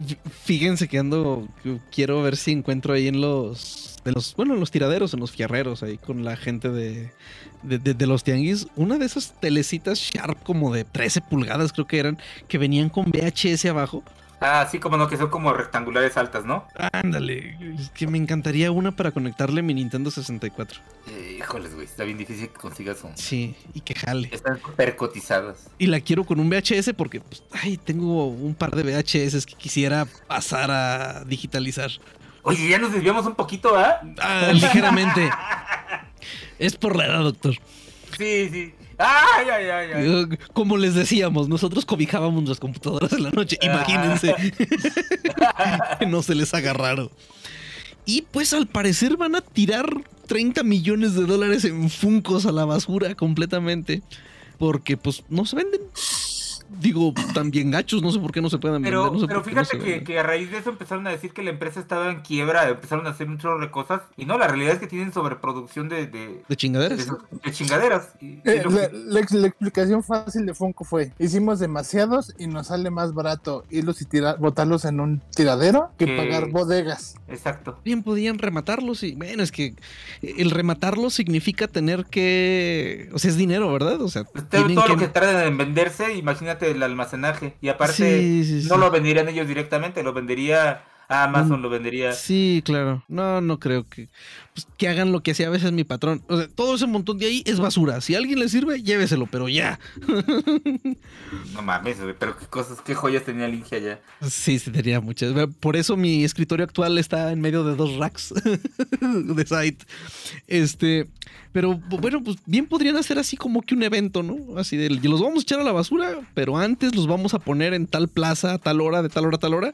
Fí- Fíjense que ando, quiero ver si encuentro ahí en los, de los, bueno, en los tiraderos, en los fierreros, ahí con la gente de, de, de- de los tianguis, una de esas telecitas Sharp como de 13 pulgadas creo que eran, que venían con VHS abajo. Ah, sí, como no, que son como rectangulares altas, ¿no? Ándale, es que me encantaría una para conectarle mi Nintendo 64. Eh, híjoles, güey, está bien difícil que consigas un... Sí, y que jale. Están percotizadas. Y la quiero con un VHS porque, pues, ay, tengo un par de VHS que quisiera pasar a digitalizar. Oye, ya nos desviamos un poquito, ¿ah? Ah, ligeramente. Es por la edad, doctor. Sí, sí. Ay, ay, ay, ay. Como les decíamos, nosotros cobijábamos las computadoras en la noche. Ah. Imagínense que no se les haga raro. Y pues al parecer van a tirar 30 millones de dólares en Funcos a la basura completamente. porque pues no se venden. Digo, también gachos, no sé por qué no se pueden Pero, vender. no sé pero no fíjate que, a raíz de eso empezaron a decir que la empresa estaba en quiebra, empezaron a hacer un chorro de cosas. Y no, la realidad es que tienen sobreproducción de, de, De de, chingaderas. de chingaderas. Y- Eh, la, que- la ex- la explicación fácil de Funko fue: hicimos demasiados y nos sale más barato irlos y tirar, botarlos en un tiradero que Que- pagar bodegas. Exacto. Bien podían rematarlos y bueno, es que el rematarlos significa tener que, o sea, es dinero, ¿verdad? O sea, Pues, todo tienen todo que, lo que tardan en venderse, imagínate el almacenaje. Y aparte, Sí, sí, sí. no lo venderían ellos directamente, lo vendería a Amazon, lo vendería. Sí, claro. No, no creo que pues, que hagan lo que hacía a veces mi patrón. O sea, todo ese montón de ahí es basura. Si a alguien le sirve, lléveselo, pero ya. No mames, güey, pero qué cosas, qué joyas tenía el Inge allá. Sí, sí, tenía muchas. Por eso mi escritorio actual está en medio de dos racks de site. Este, pero bueno, pues bien podrían hacer así como que un evento, ¿no? Así de, los vamos a echar a la basura, pero antes los vamos a poner en tal plaza, a tal hora, de tal hora a tal hora.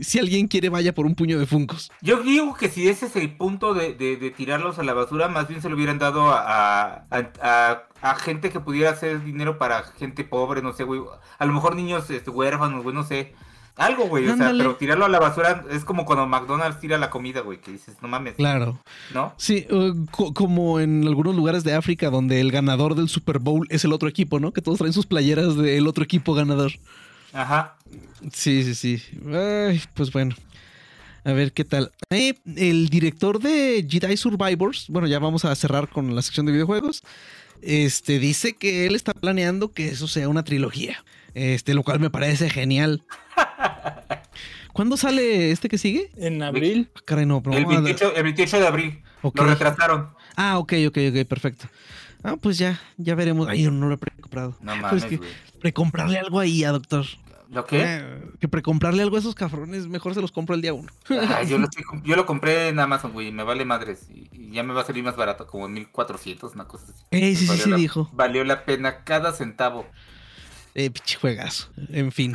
Si alguien quiere, vaya por un puño de funcos. Yo digo que si ese es el punto de, de- de tirarlos a la basura, más bien se lo hubieran dado a, a, a- a gente que pudiera hacer dinero para gente pobre, no sé, güey. A lo mejor niños este, huérfanos, güey, no sé. Algo, güey, o sea, pero tirarlo a la basura es como cuando McDonald's tira la comida, güey, que dices, no mames, Claro. ¿no? Sí, co- como en algunos lugares de África donde el ganador del Super Bowl es el otro equipo, ¿no? Que todos traen sus playeras del otro equipo ganador. Ajá. Sí, sí, sí. Ay, pues bueno. A ver qué tal. Eh, el director de Jedi Survivors, bueno, ya vamos a cerrar con la sección de videojuegos. Este dice que él está planeando que eso sea una trilogía. Este, lo cual me parece genial. ¿Cuándo sale este que sigue? En abril. Ah, Caray, no, pero El vamos a- 28, el 28 de abril. Lo retrasaron. Ah, ok, ok, ok, perfecto. Ah, pues ya, ya veremos. Ay, yo no lo he precomprado. No Ah, mames, pues que precomprarle algo ahí a doctor. ¿Lo qué? Eh, que precomprarle algo a esos cafrones, mejor se los compro el día uno. Ay, yo, lo, estoy comp- yo lo compré en Amazon, güey, me vale madres. Y, y ya me va a salir más barato, como en 1400, una cosa así. Ey, sí, sí, sí, la- dijo. Valió la pena cada centavo. Eh, pinche juegazo. En fin.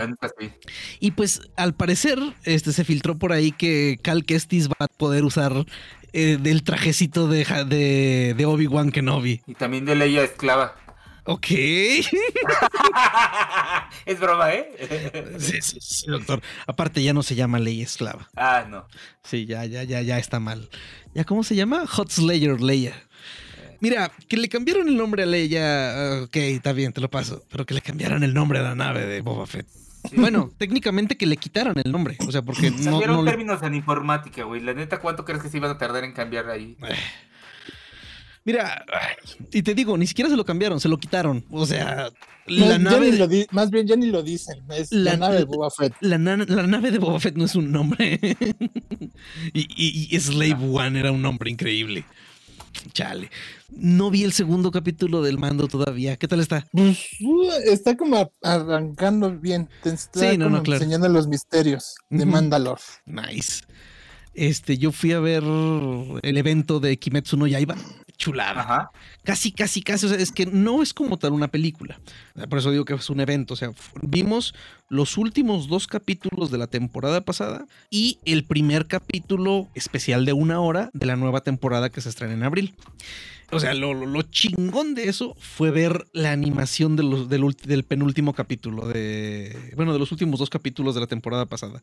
Y pues, al parecer, este se filtró por ahí que Cal Kestis va a poder usar eh, del trajecito de, de Obi-Wan Kenobi. Y también de Leia esclava. Ok. es broma, ¿eh? sí, sí, sí, doctor. Aparte, ya no se llama Ley Esclava. ah, no. Sí, ya, ya, ya, ya está mal. ¿Ya cómo se llama? Hot Slayer Leia. Mira, que le cambiaron el nombre a Leia, ah, ok, está bien, te lo paso. Pero que le cambiaran el nombre a la nave de Boba Fett. Sí. Bueno, técnicamente que le quitaran el nombre. O sea, porque no. Cambiaron no términos en informática, güey. La neta, ¿cuánto crees que se iban a tardar en cambiar ahí? Mira, ay, y te digo, ni siquiera se lo cambiaron, se lo quitaron. O sea, No, la nave. ni lo di- más bien ya ni lo dicen. Es la, La- nave de Boba Fett. La, na- la nave de Boba Fett no es un nombre. y, y- y Slave One era un nombre increíble. Chale. No vi el segundo capítulo del mando todavía. ¿Qué tal está? Pues, uh, está como arrancando bien. Te está Sí, no, como no, claro. enseñando los misterios de. Mandalor. Nice. Este, yo fui a ver el evento de Kimetsu no Yaiba. Chulada. Ajá. Casi, casi, casi. O sea, es que no es como tal una película. Por eso digo que es un evento. O sea, vimos los últimos dos capítulos de la temporada pasada y el primer capítulo especial de una hora de la nueva temporada que se estrena en abril. O sea, lo, lo- lo chingón de eso fue ver la animación de los- del, ulti- del penúltimo capítulo de. Bueno, de los últimos dos capítulos de la temporada pasada.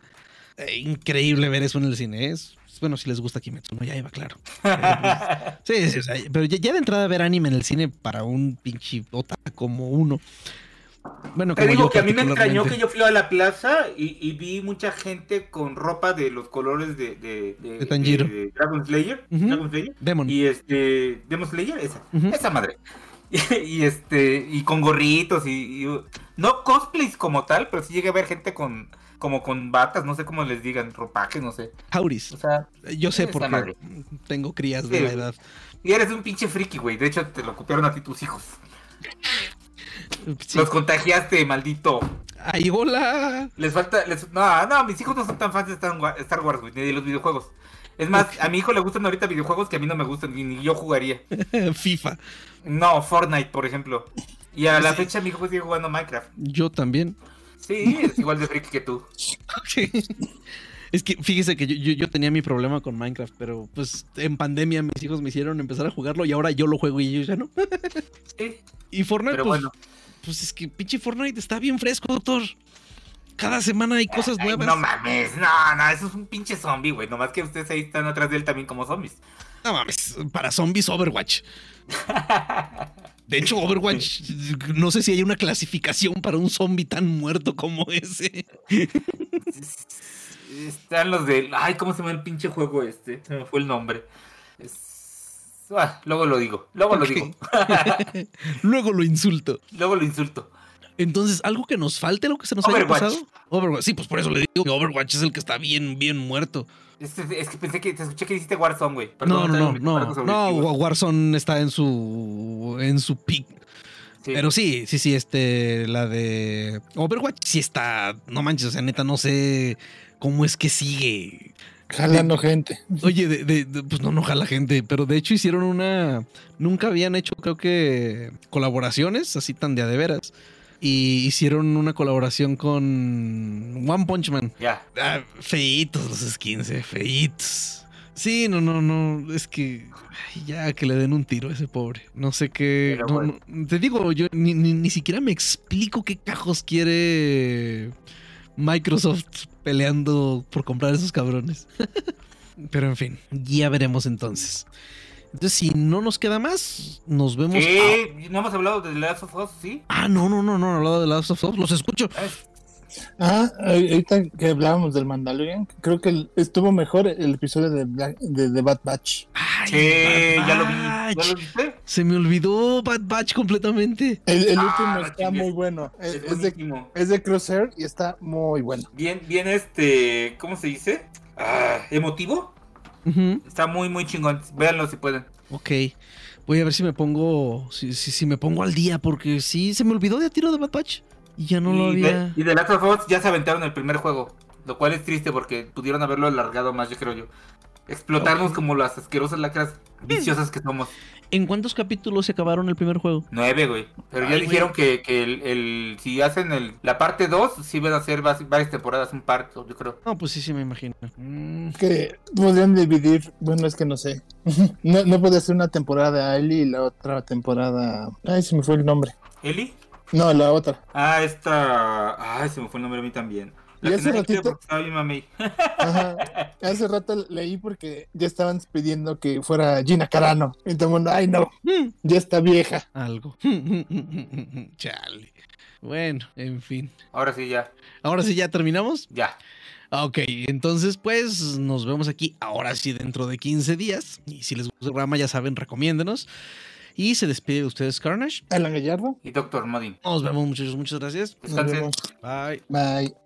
Eh, increíble ver eso en el cine. Es, bueno, si les gusta Kimetsu, no ya iba, claro. Sí, sí, o sea, pero ya, ya de entrada ver anime en el cine para un pinche otaku como uno. Bueno, Te digo yo que a mí me particularmente. que yo fui a la plaza y, y vi mucha gente con ropa de los colores de, de, De Tanjiro. de Dragon Slayer. Dragon Slayer. Demon. Y este, Demon Slayer, esa, esa madre. Y, y este, y con gorritos y, y- no cosplays como tal, pero sí llegué a ver gente con, como con batas, no sé cómo les digan, ropajes, no sé. Howdy's. O sea, Yo sé porque madre. tengo crías de Sí. la edad. y eres un pinche friki, güey. De hecho, te lo copiaron a ti tus hijos. Sí. Los contagiaste, maldito. ¡Ay, hola! Les falta. Les... No, no, mis hijos no son tan fans de Star Wa- Star Wars, güey, ni de los videojuegos. Es más, a mi hijo le gustan ahorita videojuegos que a mí no me gustan, ni, ni yo jugaría. FIFA. No, Fortnite, por ejemplo. Y a la Sí. fecha mi hijo sigue jugando Minecraft. Yo también. Sí, es igual de friki que tú. Es que fíjese que yo, yo- yo tenía mi problema con Minecraft, pero pues en pandemia mis hijos me hicieron empezar a jugarlo y ahora yo lo juego y ellos ya no. Sí, Y Fortnite, pero pues, bueno. pues es que pinche Fortnite está bien fresco, doctor. Cada semana hay cosas Ay, nuevas. no mames, no, no, eso es un pinche zombie, güey. Nomás que ustedes ahí están atrás de él también como zombies. No mames, para zombies Overwatch. De hecho, Overwatch, no sé si hay una clasificación para un zombie tan muerto como ese. Están los de. Ay, ¿cómo se llama el pinche juego este? Se me fue el nombre. Es- ah, luego lo digo. Luego lo digo. Luego lo insulto. luego lo insulto. Entonces, ¿algo que nos falte, lo que se nos Overwatch. haya pasado? Overwatch. Sí, pues por eso le digo que Overwatch es el que está bien, bien muerto. Es, es que pensé que te escuché que dijiste Warzone, güey. No, no, no, no, no. Warzone está en su en su peak. Sí. Pero sí, sí, sí, este, la de Overwatch sí está, no manches, o sea, neta, no sé cómo es que sigue. Jalando gente. Oye, de, de- de- pues no enoja a la gente, pero de hecho hicieron una, nunca habían hecho, creo que, colaboraciones así tan de a de veras. Y hicieron una colaboración con One Punch Man. Ya. Ah, feitos los skins, eh, feitos. Sí, no, no, no, es que ay, ya que le den un tiro a ese pobre. No sé qué. No, no, te digo, yo ni, ni- ni siquiera me explico qué cajos quiere Microsoft peleando por comprar esos cabrones. Pero en fin, ya veremos entonces. Entonces, si no nos queda más, nos vemos. ¿Qué? ¿No hemos hablado de The Last of Us? ¿Sí? Ah, no, no, no, no, al lado de Last of Us, los escucho. Ah, Ah, ahorita que hablábamos del Mandalorian, creo que estuvo mejor el episodio de, Black- de, de Bad Batch. Ay, Sí, Bad ya lo vi. ¿Ya lo viste? Se me olvidó Bad Batch completamente. El, el Ah, último está muy bueno. Es, Es es de, es de Crosshair y está muy bueno. Bien, bien este, ¿cómo se dice? Ah, emotivo. Está muy, muy chingón. Véanlo si pueden. Ok. Voy a ver si me pongo. Si, si, si me pongo al día, porque sí, se me olvidó de a tiro de Bad Batch. Y ya no lo había. de, y de Last of Us ya se aventaron el primer juego. Lo cual es triste porque pudieron haberlo alargado más, yo creo yo. Explotarnos como las asquerosas lacras viciosas que somos. ¿En cuántos capítulos se acabaron el primer juego? Nueve, güey. Pero ya dijeron que, que el, el- si hacen el, la parte 2, sí van a hacer varias temporadas, un par, yo creo. No, pues sí, sí, me imagino. Mm, Que podrían dividir, bueno, es que no sé. No, no puede ser una temporada Ellie y la otra temporada. Ay, se me fue el nombre. ¿Eli? No, la otra. Ah, esta. Ay, se me fue el nombre a mí también. Y hace ratito-. Ajá. Hace rato leí porque ya estaban pidiendo que fuera Gina Carano. Y todo el mundo, ay no, mm, ya está vieja. algo. Chale. Bueno, en fin. Ahora sí, ya. Ahora sí, ya terminamos. Ya. Ok, entonces pues nos vemos aquí ahora sí dentro de 15 días. Y si les gusta el programa, ya saben, recomiéndenos. Y se despide de ustedes Carnage. Alan Gallardo. Y Doctor Modin. Nos vemos muchachos, muchas gracias. Nos vemos. Bye. Bye.